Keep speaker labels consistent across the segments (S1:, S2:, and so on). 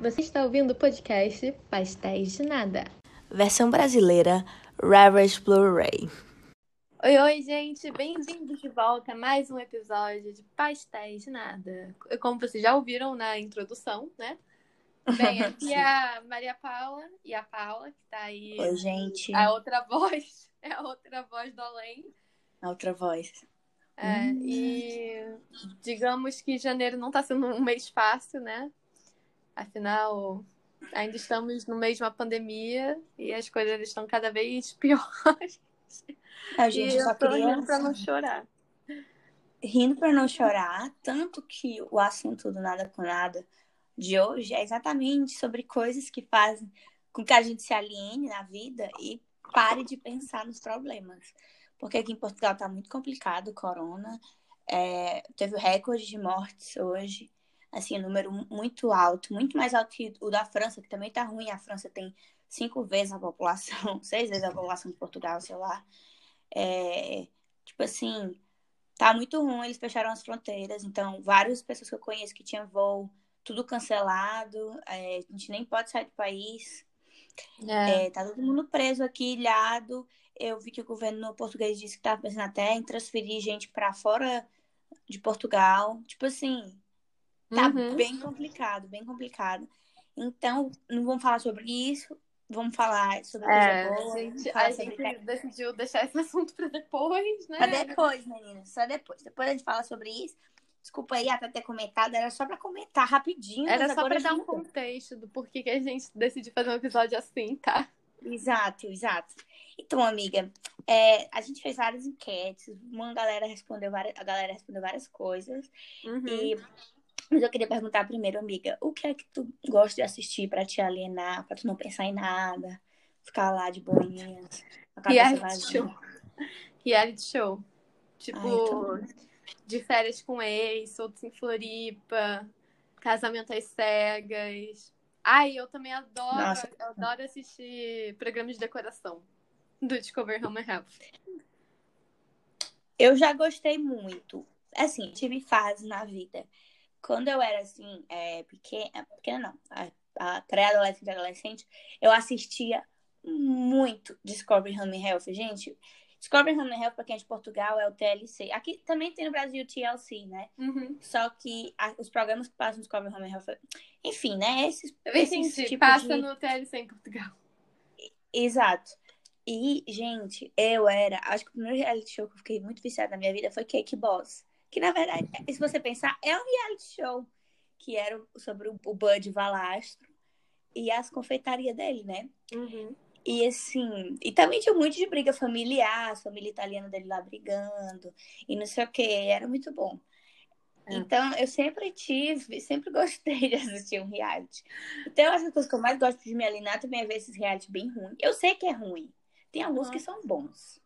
S1: Você está ouvindo o podcast Pastéis de Nada.
S2: Versão brasileira, Ravage Blu-ray.
S1: Oi, oi, gente, bem-vindos de volta a mais um episódio de Pastéis de Nada. Como vocês já ouviram na introdução, né? Bem, aqui é a Maria Paula e a Paula, que tá aí.
S2: Oi, gente.
S1: A outra voz, é a outra voz do além.
S2: A outra voz.
S1: É, hum. E digamos que janeiro não tá sendo um mês fácil, né? Afinal, ainda estamos no meio de uma pandemia e as coisas estão cada vez piores.
S2: A gente
S1: e
S2: só
S1: eu tô
S2: queria...
S1: rindo pra não chorar.
S2: Rindo pra não chorar, tanto que o assunto do Nada com Nada de hoje é exatamente sobre coisas que fazem com que a gente se aliene na vida e pare de pensar nos problemas. Porque aqui em Portugal tá muito complicado o corona. É, teve o recorde de mortes hoje. Assim, um número muito alto, muito mais alto que o da França, que também tá ruim. A França tem cinco vezes a população, seis vezes a população de Portugal, sei lá. É, tipo assim, tá muito ruim, eles fecharam as fronteiras, então várias pessoas que eu conheço que tinham voo, tudo cancelado, é, a gente nem pode sair do país.
S1: É.
S2: É, tá todo mundo preso aqui, ilhado. Eu vi que o governo português disse que tava pensando até em transferir gente para fora de Portugal. Tipo assim, tá
S1: Uhum.
S2: bem complicado, bem complicado. Então, não vamos falar sobre isso, vamos falar sobre coisa
S1: É,
S2: boa,
S1: a gente, a gente decidiu deixar esse assunto pra depois, né?
S2: Só depois, meninas. Só depois. Depois a gente fala sobre isso. Desculpa aí até ter comentado. Era só pra comentar rapidinho.
S1: Era só pra dar um contexto do porquê que a gente decidiu fazer um episódio assim, tá?
S2: Exato, exato. Então, amiga, é, a gente fez várias enquetes. Uma galera respondeu várias, a galera respondeu várias coisas.
S1: Uhum.
S2: E, mas eu queria perguntar primeiro, amiga, o que é que tu gosta de assistir pra te alienar, pra tu não pensar em nada, ficar lá de boinhas, com a
S1: Reality
S2: vazia?
S1: show. Reality show. Tipo,
S2: Ai, eu também.
S1: de férias com ex, soltos em Floripa, casamento às cegas. Ai, eu também adoro,
S2: Nossa.
S1: eu adoro assistir programas de decoração do Discover Home and Health.
S2: Eu já gostei muito. Assim, tive fases na vida. Quando eu era assim, é, pequena, pequena não, a, a pré-adolescente e adolescente, eu assistia muito Discovery Home Health. Gente, Discovery Home Health, pra quem é de Portugal, é o TLC. Aqui também tem no Brasil o TLC, né?
S1: Uhum.
S2: Só que a- os programas que passam no Discovery Home Health, enfim, né? Esses,
S1: Eu
S2: esses tipos
S1: passa
S2: de...
S1: no TLC em Portugal.
S2: Exato. E, gente, eu era. Acho que o primeiro reality show que eu fiquei muito viciada na minha vida foi Cake Boss. Que, na verdade, se você pensar, é um reality show. Que era sobre o, o Bud Valastro e as confeitarias dele, né?
S1: Uhum.
S2: E assim. E também tinha muito de briga familiar, as família italiana dele lá brigando. E não sei o que. Era muito bom.
S1: É.
S2: Então, eu sempre tive, sempre gostei de assistir um reality. Então, eu acho que a eu mais gosto de me alienar também é ver esses reality bem ruins. Eu sei que é ruim. Tem alguns
S1: Uhum.
S2: que são bons.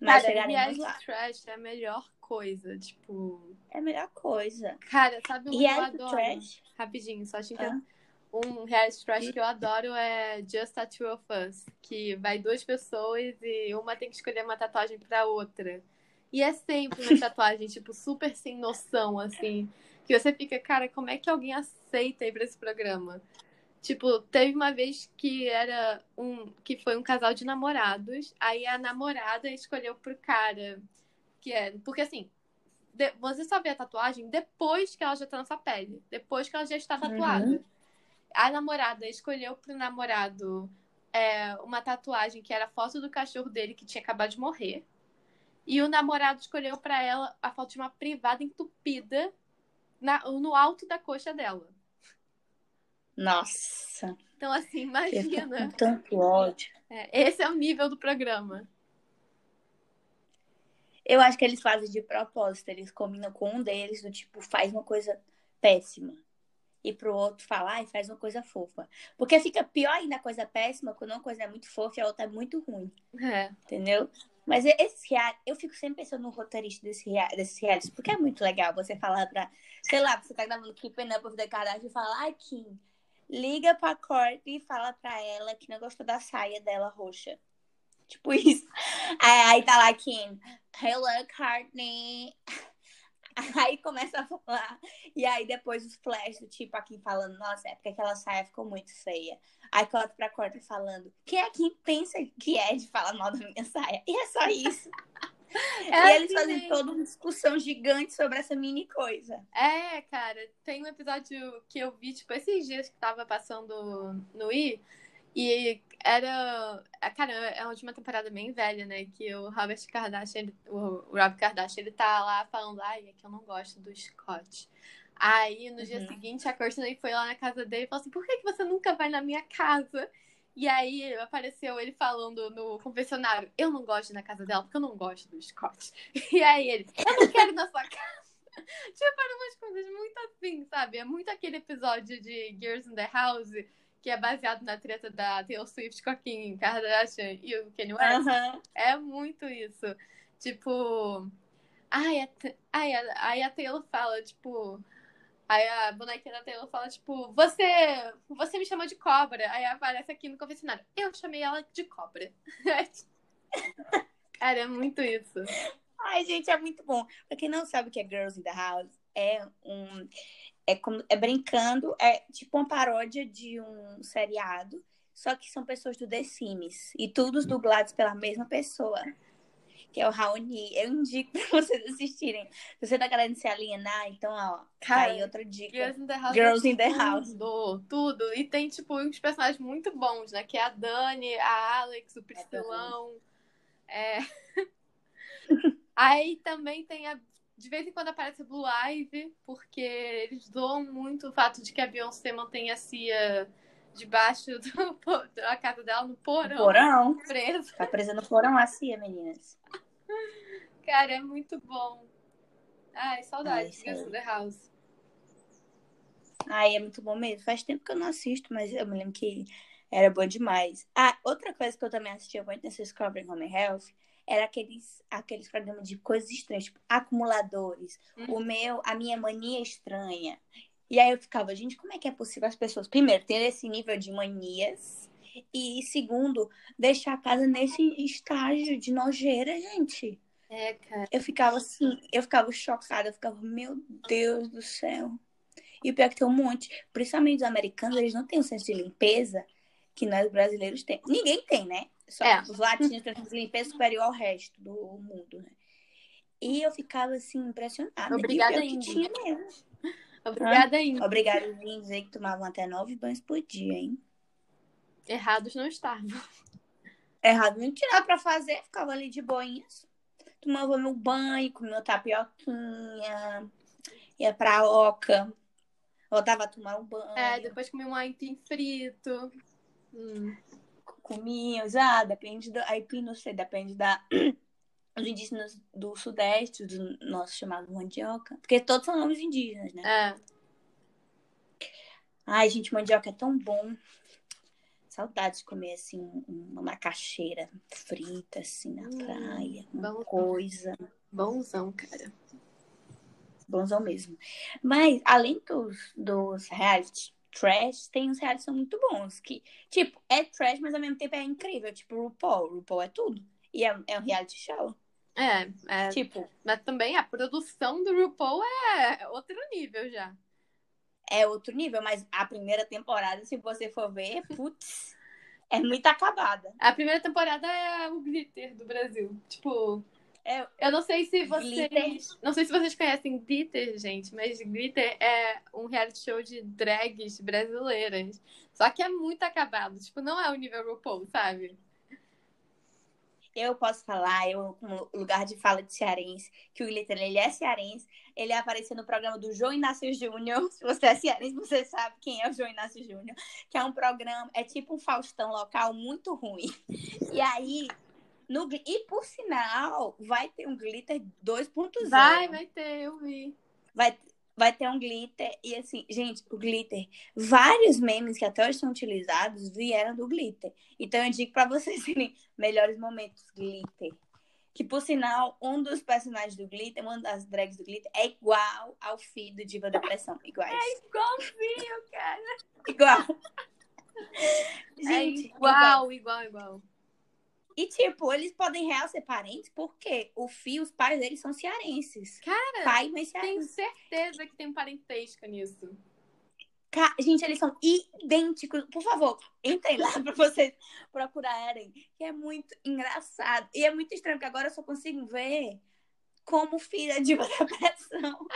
S2: Mas
S1: Cara,
S2: chegaremos
S1: reality
S2: lá.
S1: trash é a melhor coisa, tipo...
S2: É a melhor coisa.
S1: Cara, sabe um que eu adoro?
S2: trash.
S1: Rapidinho, só te
S2: Ah.
S1: entendo. Um reality trash que eu adoro é Just a Two of Us, que vai duas pessoas e uma tem que escolher uma tatuagem pra outra. E é sempre uma tatuagem, tipo, super sem noção, assim. Que você fica, cara, como é que alguém aceita ir pra esse programa? Tipo, teve uma vez que era um. que foi um casal de namorados, aí a namorada escolheu pro cara. Que é. Porque assim, de- você só vê a tatuagem depois que ela já tá na sua pele. Depois que ela já está tatuada. A namorada escolheu pro namorado é, uma tatuagem que era a foto do cachorro dele que tinha acabado de morrer. E o namorado escolheu pra ela a foto de uma privada entupida na- no alto da coxa dela.
S2: Nossa.
S1: Então, assim,
S2: fico
S1: imagina.
S2: tanto ódio.
S1: É, esse é o nível do programa.
S2: Eu acho que eles fazem de propósito. Eles combinam com um deles, do tipo, faz uma coisa péssima. E pro outro falar e faz uma coisa fofa. Porque fica pior ainda a coisa péssima quando uma coisa é muito fofa e a outra é muito ruim.
S1: É.
S2: Entendeu? Mas esse reality, eu fico sempre pensando no roteirista desse, rea- desses realities, porque é muito legal você falar pra, sei lá, você tá gravando Keeping Up with the Kardashian e fala, ai, Kim, liga pra Courtney e fala pra ela que não gostou da saia dela roxa. Tipo isso. Aí, tá lá Kim, hello, Courtney. Aí começa a falar. E aí depois os flash do tipo aqui falando, nossa, é porque aquela saia ficou muito feia. Aí corta pra corta falando, quem é quem pensa que é de falar mal da minha saia? E é só isso. É e assim eles fazem mesmo. toda uma discussão gigante sobre essa mini coisa.
S1: É, cara, tem um episódio que eu vi, tipo, esses dias que tava passando no I, e era. Cara, é a última temporada bem velha, né? Que o Robert Kardashian, ele, o Rob Kardashian, ele tá lá falando, ai, é que eu não gosto do Scott. Aí, no uhum. dia seguinte, a Courtney foi lá na casa dele e falou assim: por que, que você nunca vai na minha casa? E aí apareceu ele falando no confessionário: Eu não gosto de ir na casa dela porque eu não gosto do Scott. E aí ele: Eu não quero ir na sua casa. tipo, eram umas coisas muito assim, sabe? É muito aquele episódio de Girls in the House que é baseado na treta da Taylor Swift com a Kim Kardashian e o Kanye West. Uhum. É muito isso. Tipo. Ai, a, ai, a, aí a Taylor fala, tipo. Aí a bonequinha da Taylor fala, tipo, você, você me chamou de cobra. Aí aparece aqui no confessionário. Eu chamei ela de cobra. Cara, é muito isso.
S2: Ai, gente, é muito bom. Pra quem não sabe o que é Girls in the House, é um. É, como, é brincando, é tipo uma paródia de um seriado, só que são pessoas do The Sims. E todos dublados pela mesma pessoa que é o Raoni. Eu indico pra vocês assistirem. Se você tá querendo se alienar, então, ó, tá aí outra dica.
S1: Girls in the House.
S2: Girls in the House.
S1: Tudo, tudo. E tem, tipo, uns personagens muito bons, né? Que é a Dani, a Alex, o Priscilão. É. aí também tem a. De vez em quando aparece Blue Ivy, porque eles doam muito o fato de que a Beyoncé mantém a Cia debaixo do, da casa dela, no porão. No
S2: porão.
S1: Presa.
S2: Tá presa no porão a Cia, meninas.
S1: Cara, é muito bom. Ai, saudades. Ai, The House.
S2: Ai, é muito bom mesmo. Faz tempo que eu não assisto, mas eu me lembro que era bom demais. Ah, outra coisa que eu também assistia muito nesse Discovery Home Health era aqueles, aqueles programas de coisas estranhas, tipo acumuladores. O meu, a minha mania estranha. E aí eu ficava, gente, como é que é possível as pessoas, primeiro, ter esse nível de manias e, segundo, deixar a casa nesse estágio de nojeira, gente?
S1: É, cara.
S2: Eu ficava assim, eu ficava chocada, eu ficava, meu Deus do céu. E o pior é que tem um monte, principalmente os americanos, eles não têm um senso de limpeza que nós brasileiros temos. Ninguém tem, né? Só é. os latinos têm limpeza superior ao resto do mundo, né? E eu ficava assim, impressionada.
S1: Obrigada,
S2: e tinha mesmo.
S1: Obrigada, ah,
S2: Obrigada, dizer que tomavam até nove banhos por dia, hein?
S1: Errados não estavam.
S2: Errado não nada pra fazer, ficava ali de boinhas. Tomava meu banho, comia tapioquinha, ia pra oca, voltava a tomar um banho.
S1: É, depois comia um aipim frito.
S2: Hum. Comia, já, depende do aipim, não sei, depende da os indígenas do Sudeste, do nosso chamado mandioca. Porque todos são nomes indígenas, né?
S1: É.
S2: Ai, gente, mandioca é tão bom. Saudade de comer, assim, uma macaxeira frita, assim, na hum, praia. Uma bom, coisa.
S1: Bonzão, cara.
S2: Bonzão mesmo. Mas, além dos, dos reality trash, tem uns reality são muito bons. Que, tipo, é trash, mas ao mesmo tempo é incrível. Tipo, o RuPaul. O RuPaul é tudo. E é, é um reality show.
S1: É, é. Tipo. Mas também a produção do RuPaul é outro nível já.
S2: É outro nível, mas a primeira temporada, se você for ver, putz, é muito acabada.
S1: A primeira temporada é o glitter do Brasil. Tipo. É, eu não sei se vocês. Glitter. Não sei se vocês conhecem Glitter, gente, mas Glitter é um reality show de drags brasileiras. Só que é muito acabado. Tipo, não é o nível RuPaul, sabe?
S2: eu posso falar, eu, como lugar de fala de cearense, que o Glitter, ele é cearense, ele apareceu no programa do João Inácio Júnior, se você é cearense, você sabe quem é o João Inácio Júnior, que é um programa, é tipo um Faustão local muito ruim. E aí, no, e por sinal, vai ter um Glitter 2.0.
S1: Vai, vai ter, eu vi.
S2: Vai, vai ter um glitter. E assim, gente, o glitter, vários memes que até hoje são utilizados vieram do glitter. Então eu digo para vocês terem melhores momentos glitter. Que por sinal, um dos personagens do glitter, uma das drags do glitter, é igual ao filho do Diva Depressão. Iguais.
S1: É igualzinho, cara.
S2: Igual.
S1: gente, é igual, igual, igual.
S2: E, tipo, eles podem real ser parentes porque o Fio, os pais deles são cearenses.
S1: Cara,
S2: Pai e mãe
S1: tenho
S2: cearense.
S1: certeza que tem parentesco nisso.
S2: Ca- Gente, eles são idênticos. Por favor, entrem lá pra vocês procurarem. Que é muito engraçado. E é muito estranho, porque agora eu só consigo ver como filha de uma depressão.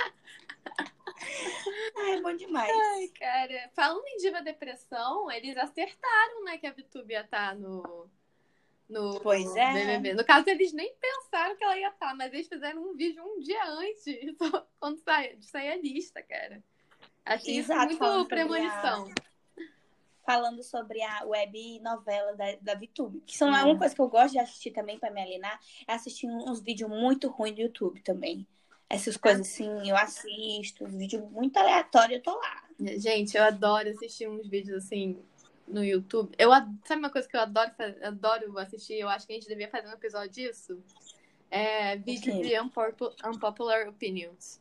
S2: Ai, é bom demais.
S1: Ai, cara. Falando em Diva Depressão, eles acertaram, né, que a VTube ia estar no. No
S2: Pois é.
S1: BBB. No caso, eles nem pensaram que ela ia estar, mas eles fizeram um vídeo um dia antes, quando sai, de sair a lista, cara. Achei
S2: Exato,
S1: isso
S2: falando
S1: muito
S2: sobre
S1: premonição.
S2: Falando sobre a web novela da, da VTube. Que são
S1: Hum.
S2: uma coisa que eu gosto de assistir também pra me alienar. É assistir uns vídeos muito ruins do YouTube também. Essas coisas assim, eu assisto. Vídeo muito aleatório, eu tô lá.
S1: Gente, eu adoro assistir uns vídeos assim no YouTube. Eu sabe uma coisa que eu adoro, adoro assistir? Eu acho que a gente devia fazer um episódio disso. É vídeo
S2: quê?
S1: de unpopu- unpopular opinions.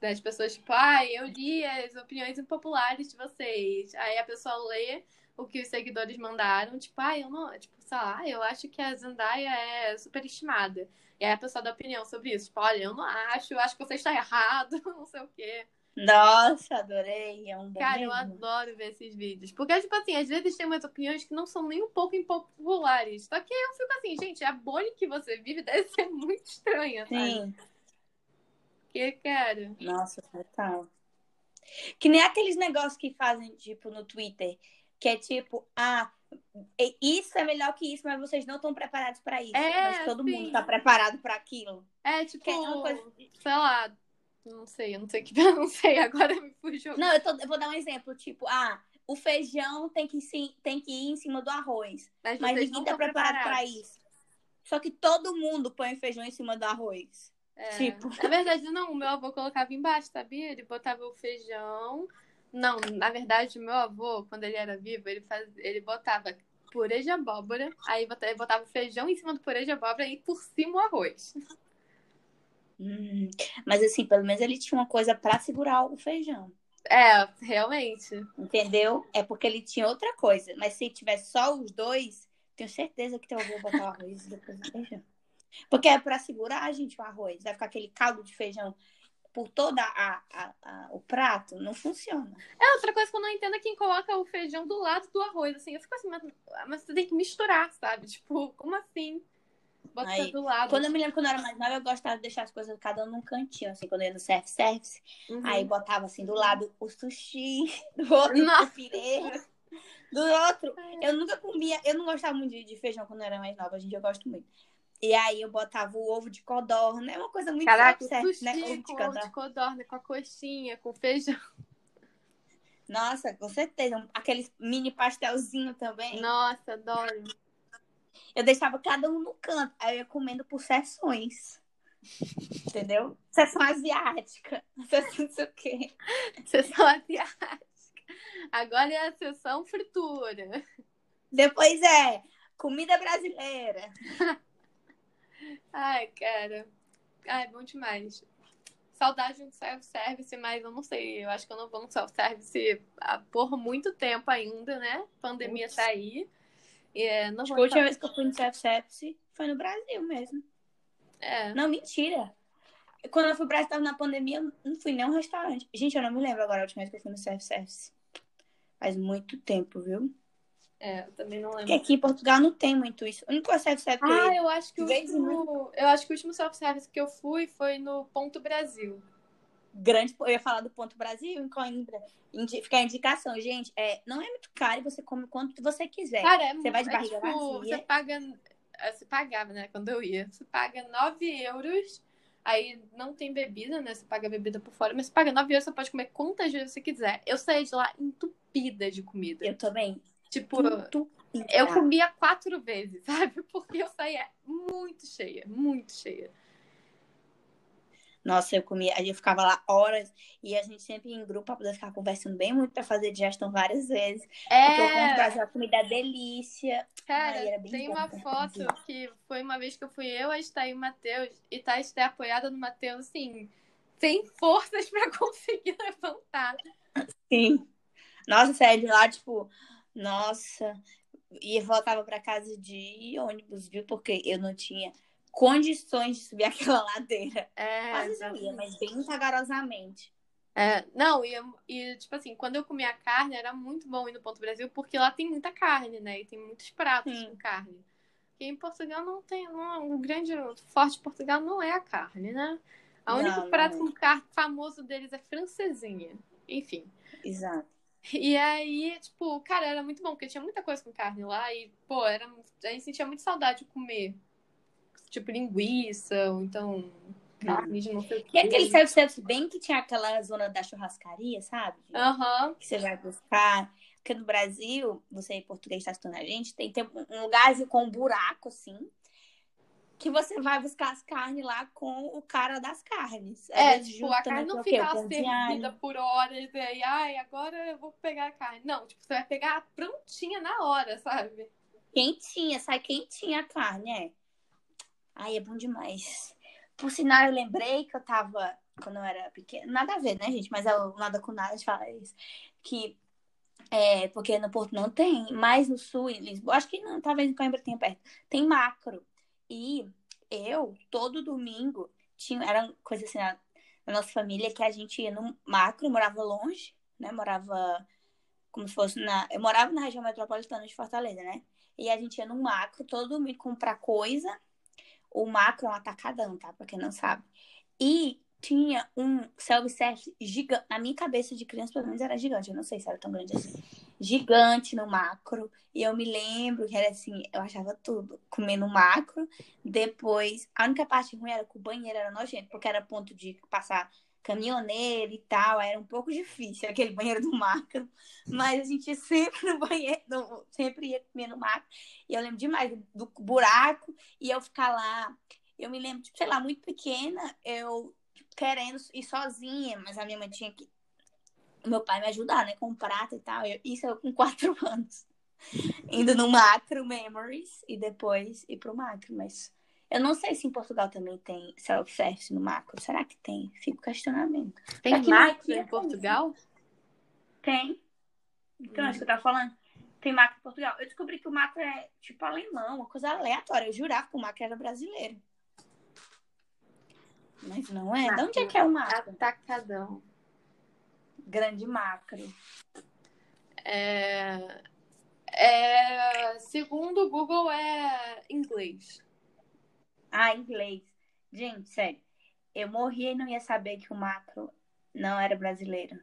S1: Das pessoas, tipo, ah, eu li as opiniões impopulares de vocês. Aí a pessoa lê o que os seguidores mandaram, tipo, ah, eu não, tipo, sei lá, eu acho que a Zendaya é superestimada. E aí a pessoa dá opinião sobre isso, tipo, olha, eu não acho, eu acho que você está errado, não sei o quê.
S2: Nossa, adorei. É um
S1: Cara, eu adoro ver esses vídeos. Porque, tipo assim, às vezes tem umas opiniões que não são nem um pouco impopulares. Só que eu fico assim, gente, a bolha que você vive deve ser muito estranha, sabe?
S2: Sim.
S1: Porque, cara.
S2: Nossa, total. Que nem aqueles negócios que fazem, tipo, no Twitter, que é tipo, ah, isso é melhor que isso, mas vocês não estão preparados pra isso.
S1: É,
S2: mas todo
S1: sim.
S2: mundo tá preparado pra aquilo.
S1: É tipo,
S2: Que é coisa-
S1: sei lá. Não sei, eu não sei o que. Eu não sei, agora me fugiu.
S2: Não, eu, tô- eu vou dar um exemplo, tipo, ah, o feijão tem que, se- tem que ir em cima do arroz.
S1: Mas,
S2: Mas ninguém
S1: não
S2: tá preparado pra
S1: preparados.
S2: isso. Só que todo mundo põe feijão em cima do arroz.
S1: É.
S2: Tipo.
S1: Na verdade, não. O meu avô colocava embaixo, sabia? Ele botava o feijão. Não, na verdade, o meu avô, quando ele era vivo, ele, faz... ele botava purê de abóbora, aí botava o feijão em cima do purê de abóbora e por cima o arroz.
S2: Hum, Mas assim, pelo menos ele tinha uma coisa pra segurar o feijão.
S1: É, realmente.
S2: Entendeu? É porque ele tinha outra coisa. Mas se tivesse só os dois, tenho certeza que teu avô botar o arroz depois o feijão. Porque é pra segurar, gente, o arroz. Vai ficar aquele caldo de feijão por toda a, a- a- o prato. Não funciona.
S1: É, outra coisa que eu não entendo é quem coloca o feijão do lado do arroz, assim. Eu fico assim, mas, mas você tem que misturar, sabe? Tipo, como assim? Bota
S2: Aí,
S1: do lado.
S2: Quando eu me lembro quando eu era mais nova, eu gostava de deixar as coisas cada um num cantinho, assim, quando eu ia no self-service.
S1: Uhum.
S2: Aí botava assim do lado o sushi, do outro
S1: Nossa.
S2: o pirê, do outro. Eu nunca comia, eu não gostava muito de, de feijão quando eu era mais nova, hoje em dia eu gosto muito. E aí eu botava o ovo de codorna, é uma coisa muito
S1: Caraca,
S2: self-service,
S1: sushi
S2: né? Ovo de
S1: com ovo
S2: codorna.
S1: de codorna, com a coxinha, com feijão.
S2: Nossa, com certeza. Aqueles mini pastelzinho também.
S1: Nossa, adoro.
S2: Eu deixava cada um no canto, aí eu ia comendo por sessões. Entendeu? Sessão asiática, sessão não sei o quê.
S1: Sessão asiática. Agora é a sessão fritura.
S2: Depois é comida brasileira.
S1: Ai, cara. Ai, bom demais. Saudade do self-service, mas eu não sei. Eu acho que eu não vou no self-service por muito tempo ainda, né? Pandemia
S2: Putz.
S1: tá aí. É, não
S2: Acho que a última vez que eu fui no self-service foi no Brasil mesmo.
S1: É.
S2: Não, mentira. Quando eu fui pro Brasil, tava na pandemia, eu não fui nem um restaurante. Gente, eu não me lembro agora a última vez que eu fui no self-service. Faz muito tempo, viu?
S1: É, eu também não
S2: Porque
S1: lembro.
S2: aqui em Portugal não tem muito isso. O único self-service que eu
S1: Ah, eu acho que o último. Eu acho que o último self-service que eu fui foi no Ponto Brasil.
S2: Grande, eu ia falar do Ponto Brasil, em Coimbra. Indi- Fica a indicação, gente. É, não é muito caro e você come quanto você quiser.
S1: Cara, é,
S2: Você vai de
S1: é
S2: barriga
S1: tipo,
S2: vazia.
S1: Você paga. é, Você pagava, né? Quando eu ia. Você paga 9 euros. Aí não tem bebida, né? Você paga a bebida por fora, mas você paga 9 euros, você pode comer quantas vezes você quiser. Eu saí de lá entupida de comida.
S2: Eu também.
S1: Tipo,
S2: Muito
S1: eu comia quatro vezes, sabe? Porque eu saía muito cheia, muito cheia.
S2: Nossa, eu comia, a gente ficava lá horas e a gente sempre em grupo pra poder ficar conversando bem muito pra fazer digestão várias vezes. Porque o Ponto
S1: É,
S2: comida é delícia.
S1: cara,
S2: Ai, era bem
S1: tem uma foto que foi uma vez que eu fui eu, a Esther e o Matheus, e tá a Esther apoiada no Matheus, assim, sem forças pra conseguir levantar.
S2: Sim. Nossa, sério, lá, tipo, nossa, e voltava para casa de ônibus, viu? Porque eu não tinha condições de subir aquela ladeira.
S1: É,
S2: Às vezes eu ia, mas bem vagarosamente.
S1: É, não, e, e, tipo assim, quando eu comia carne, era muito bom ir no Ponto Brasil, porque lá tem muita carne, né? E tem muitos pratos
S2: Sim.
S1: com carne. E em Portugal não tem. Não, o grande forte de Portugal não é a carne, né? O
S2: Não,
S1: único
S2: não
S1: prato
S2: é.
S1: com carne famoso deles é francesinha. Enfim.
S2: Exato.
S1: E aí, tipo, cara, era muito bom, porque tinha muita coisa com carne lá e, pô, era, a gente sentia muito saudade de comer. Tipo, linguiça, ou então carne de não sei o
S2: E aquele self-service bem que tinha aquela zona da churrascaria, sabe?
S1: Aham.
S2: Que você vai buscar. Porque no Brasil, você em português está estudando a gente, tem, tem um lugar com um buraco, assim, que você vai buscar as carnes lá com o cara das carnes.
S1: É, tipo, a carne
S2: com
S1: não
S2: quê?
S1: fica servida por horas, e aí, ai, agora eu vou pegar a carne. Não, tipo, você vai pegar prontinha na hora, sabe?
S2: Quentinha, sai quentinha a carne, é. Ai, é bom demais. Por sinal, eu lembrei que eu tava, quando eu era pequena, nada a ver, né, gente? Mas eu, nada com nada de falar isso. Que, é, porque no Porto não tem, mas no Sul, em Lisboa, acho que não, talvez em Coimbra tenha perto, tem macro. E eu, todo domingo, tinha, era coisa assim, na, na nossa família, que a gente ia no macro, morava longe, né, morava como se fosse na, eu morava na região metropolitana de Fortaleza, né? E a gente ia no macro todo domingo comprar coisa. O macro é um atacadão, tá? Pra quem não sabe. E tinha um self-service gigante. Na minha cabeça de criança, pelo menos era gigante. Eu não sei se era tão grande assim. Gigante no macro. E eu me lembro que era assim, eu achava tudo. Comer no macro. Depois, a única parte ruim era que o banheiro era nojento, porque era ponto de passar caminhoneiro e tal, era um pouco difícil aquele banheiro do macro, mas a gente ia sempre no banheiro, no- sempre ia comer no macro, e eu lembro demais do, do buraco, e eu ficar lá, eu me lembro, tipo, sei lá, muito pequena, eu querendo ir sozinha, mas a minha mãe tinha que, meu pai me ajudar, né, com o prato e tal, Eu- isso eu com quatro anos, indo no macro memories, e depois ir pro macro, mas... Eu não sei se em Portugal também tem self-service no macro. Será que tem? Fica o questionamento.
S1: Tem
S2: Aqui
S1: macro
S2: aqui é
S1: em Portugal?
S2: Tem. Então,
S1: Hum.
S2: acho que eu tava falando. Tem macro em Portugal. Eu descobri que o macro é tipo alemão, uma coisa aleatória. Eu jurava que o macro era brasileiro. Mas não é. De onde é que é o macro?
S1: Atacadão.
S2: Grande macro.
S1: É... é... Segundo o Google, é inglês.
S2: Ah, inglês. Gente, sério. Eu morria e não ia saber que o macro não era brasileiro.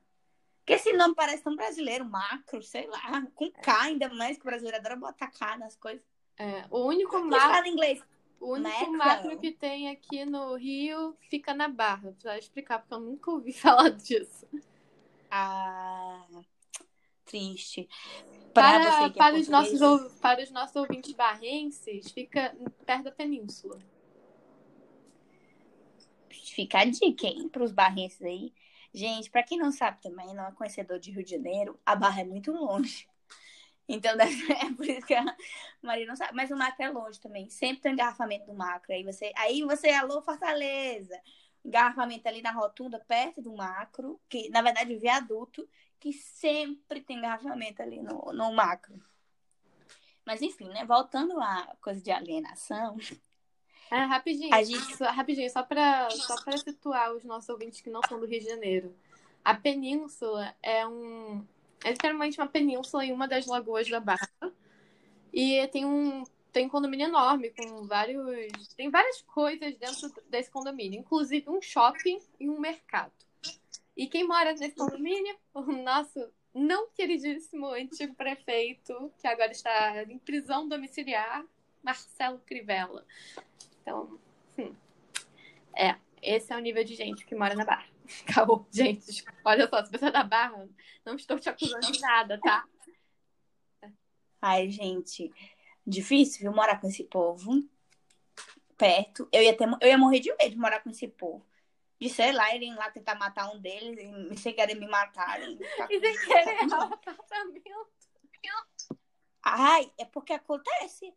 S2: Porque esse nome parece tão brasileiro, macro, sei lá. Com K ainda mais, que o brasileiro adora botar K nas coisas.
S1: É, o único macro,
S2: fala inglês.
S1: o único
S2: Macro.
S1: macro que tem aqui no Rio fica na Barra. Pra explicar, porque eu nunca ouvi falar disso.
S2: Ah, triste.
S1: Para,
S2: que é
S1: para, os nossos, para os nossos ouvintes barrenses, fica perto da península.
S2: Fica a dica, hein, pros barrenses aí. Gente, pra quem não sabe também, não é conhecedor de Rio de Janeiro, a Barra é muito longe. Então, é por isso que a Maria não sabe. Mas o macro é longe também. Sempre tem engarrafamento do macro. Aí você, aí você alô, Fortaleza. Engarrafamento ali na rotunda, perto do macro, que na verdade o viaduto, que sempre tem engarrafamento ali no, no macro. Mas enfim, né? Voltando à coisa de alienação,
S1: É, rapidinho,
S2: A gente-
S1: só, rapidinho, só para só pra situar os nossos ouvintes que não são do Rio de Janeiro. A península é um. É literalmente uma península em uma das lagoas da Barra. E tem um. Tem um condomínio enorme com vários. Tem várias coisas dentro desse condomínio, inclusive um shopping e um mercado. E quem mora nesse condomínio? O nosso não queridíssimo antigo prefeito, que agora está em prisão domiciliar, Marcelo Crivella. Então, hum, é, esse é o nível de gente que mora na Barra. Acabou, gente. Olha só, se você é da Barra, não estou te acusando de nada, tá?
S2: Ai, gente, difícil, viu, morar com esse povo perto. Eu ia, ter, eu ia morrer de medo de morar com esse povo. De, sei lá, irem lá tentar matar um deles e sem querer me matarem.
S1: E sem querer o apartamento.
S2: Ai, é porque acontece.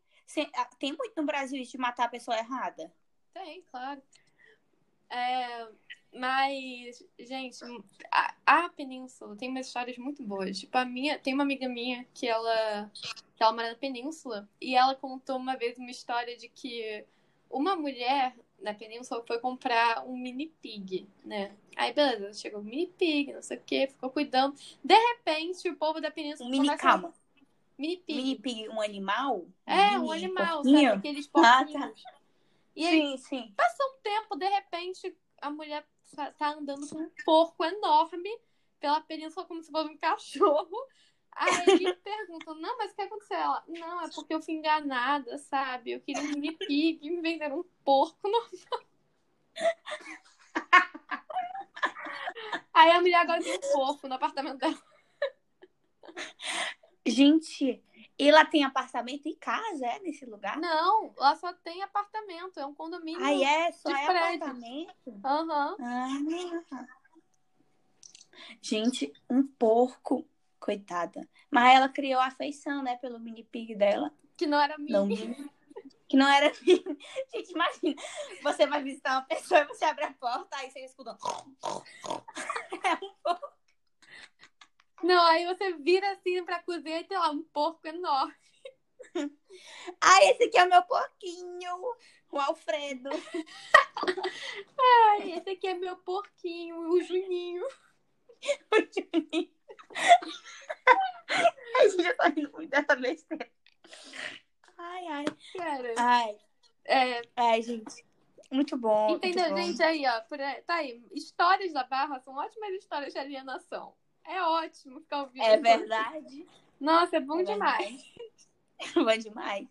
S2: Ah, Tem muito no Brasil isso de matar a pessoa errada.
S1: Tem, claro. É, Mas, gente, a, a, Península tem umas histórias muito boas. Tipo, a minha, tem uma amiga minha que ela, que ela mora na Península e ela contou uma vez uma história de que uma mulher na Península foi comprar um mini pig, né? Aí, beleza, chegou o mini pig, não sei o que, ficou cuidando. De repente, o povo da Península.
S2: Um mini, calma.
S1: Mini pig.
S2: Mini pig, um animal?
S1: É,
S2: um,
S1: um animal, porquinho? sabe? Aqueles porquinhos. Ah, tá.
S2: E aí, sim, sim.
S1: Passou um tempo, de repente, a mulher tá andando com um porco enorme pela península como se fosse um cachorro. Aí perguntam, não, mas o que aconteceu? Ela, não, é porque eu fui enganada, sabe? Eu queria um mini pig me venderam um porco normal. Aí a mulher agora tem um porco no apartamento dela.
S2: Gente, e lá tem apartamento e casa, é, nesse lugar?
S1: Não, lá só tem apartamento, é um condomínio.
S2: Ah, é? Só
S1: é
S2: apartamento?
S1: Aham.
S2: Uhum. Ah. Gente, um porco, coitada. Mas ela criou afeição, né, pelo mini pig dela.
S1: Que não era mini. Não,
S2: que não era mini. Gente, imagina, você vai visitar uma pessoa e você abre a porta, aí você escuta. É um porco.
S1: Não, aí você vira assim pra cozinha e tem lá um porco enorme.
S2: Ah, esse aqui é o meu porquinho, o Alfredo.
S1: Ai, esse aqui é meu porquinho, o Juninho.
S2: O Juninho. A gente já tá rindo muito dessa besteira. Ai, ai.
S1: Cara.
S2: Ai.
S1: É...
S2: Ai, gente. Muito bom.
S1: Entendeu,
S2: muito bom.
S1: gente? Aí, ó. Por tá aí. Histórias da Barra são ótimas histórias de alienação. É ótimo ficar ouvindo.
S2: É verdade.
S1: Nossa, é bom é demais.
S2: É bom demais.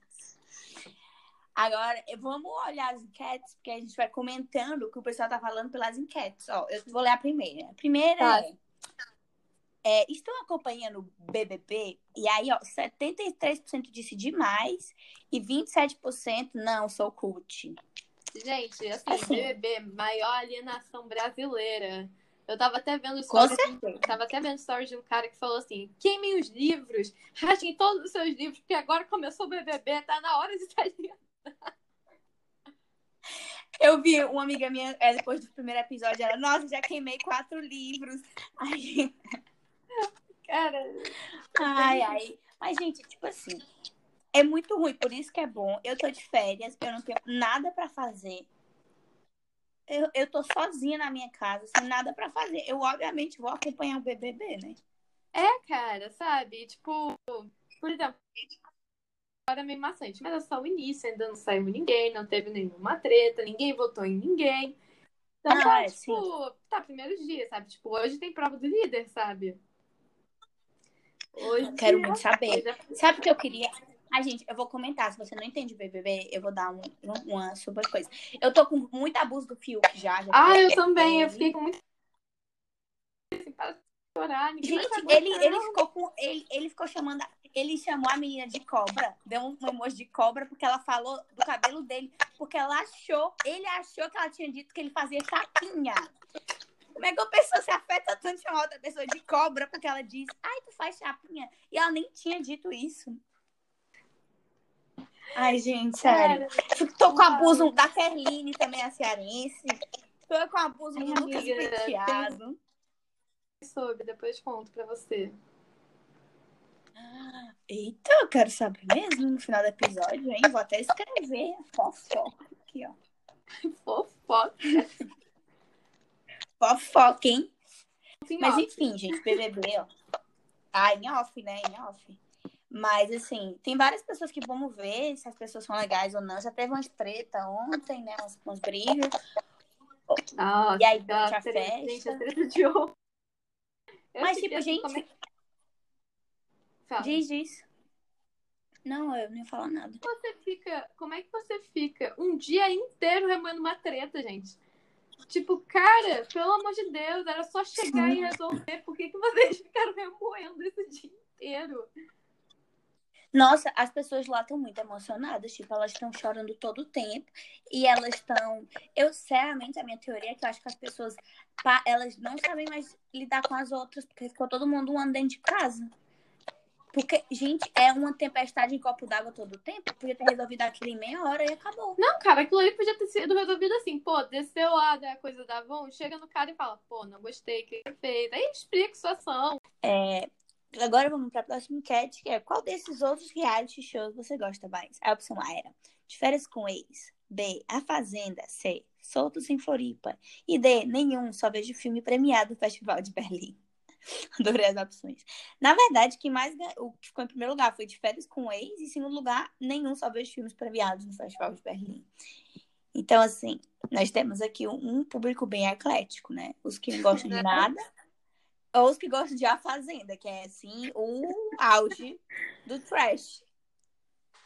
S2: Agora, vamos olhar as enquetes, porque a gente vai comentando o que o pessoal tá falando pelas enquetes. Ó, eu vou ler a primeira. A primeira tá. é, é, Estou acompanhando o BBB, e aí, ó, 73% disse demais e 27% não, sou cult.
S1: Gente, assim, assim, BBB, maior alienação brasileira. Eu tava até vendo stories. Tava até vendo stories de um cara que falou assim: queimem os livros, rasguem todos os seus livros, porque agora começou o BBB, tá na hora de sair.
S2: Eu vi uma amiga minha, é, depois do primeiro episódio, ela, nossa, já queimei quatro livros. Ai.
S1: Cara.
S2: Ai, ai. Mas, gente, tipo assim, é muito ruim, por isso que é bom. Eu tô de férias, eu não tenho nada para fazer eu, eu tô sozinha na minha casa, sem nada para fazer. Eu, obviamente, vou acompanhar o BBB, né?
S1: É, cara, sabe? Tipo, por exemplo, agora é meio maçante, mas é só o início, ainda não saiu ninguém, não teve nenhuma treta, ninguém votou em ninguém. Então, ah, tá, é, tipo, sim. tá, primeiros dias, sabe? Tipo, hoje tem prova do líder, sabe?
S2: Hoje. Quero muito saber. Sabe o que eu queria? Ai, gente, eu vou comentar. Se você não entende BBB, eu vou dar um, uma super coisa. Eu tô com muito abuso do Fiuk já. já
S1: ah, eu também. Eu fiquei com muito. chorar.
S2: Gente, ele, ele, ficou com, ele, ele ficou chamando. Ele chamou a menina de cobra. Deu um emoji de cobra porque ela falou do cabelo dele. Porque ela achou. Ele achou que ela tinha dito que ele fazia chapinha. Como é que a pessoa se afeta tanto chamar outra pessoa de cobra porque ela diz, ai, tu faz chapinha? E ela nem tinha dito isso. Ai, gente, sério. Tô com abuso da Ferline também, a cearense. Tô com abuso do Lucas Penteado.
S1: Sobre, depois conto pra você.
S2: Eita, eu quero saber mesmo no final do episódio, hein? Vou até escrever fofoca aqui, ó.
S1: Fofoca.
S2: Fofoca, hein? Mas enfim, gente, BBB, ó. Ah, em off, né? Em off. Mas, assim, tem várias pessoas que vamos ver se as pessoas são legais ou não. Já teve umas treta ontem, né? Umas, umas brigas.
S1: Nossa,
S2: e aí, durante a festa. Gente, a
S1: treta de ontem.
S2: Mas, tipo, gente. Como... Diz, diz. Não, eu não ia falar nada.
S1: Você fica. Como é que você fica um dia inteiro remoendo uma treta, gente? Tipo, cara, pelo amor de Deus, era só chegar Sim. e resolver. Por que, que vocês ficaram remoendo esse dia inteiro?
S2: Nossa, as pessoas lá estão muito emocionadas, tipo, elas estão chorando todo o tempo e elas estão. Eu, sinceramente, a minha teoria é que eu acho que as pessoas elas não sabem mais lidar com as outras, porque ficou todo mundo um ano dentro de casa. Porque, gente, é uma tempestade em copo d'água todo o tempo. Podia ter resolvido aquilo em meia hora e acabou.
S1: Não, cara, aquilo ali podia ter sido resolvido assim. Pô, desceu lá da coisa da Avon, chega no cara e fala, pô, não gostei, o que ele fez? Aí explica a situação.
S2: É, agora vamos para a próxima enquete, que é qual desses outros reality shows você gosta mais? A opção A era De Férias com Ex. B. A Fazenda. C. Soltos em Floripa. E D. Nenhum, só vejo filme premiado no Festival de Berlim. Adorei as opções. Na verdade, que mais o que ficou em primeiro lugar foi de férias com ex, e em segundo lugar, nenhum só veio filmes premiados no Festival de Berlim. Então, assim, nós temos aqui um, um público bem eclético, né? Os que não gostam de nada, ou os que gostam de A Fazenda, que é, assim, o auge do trash.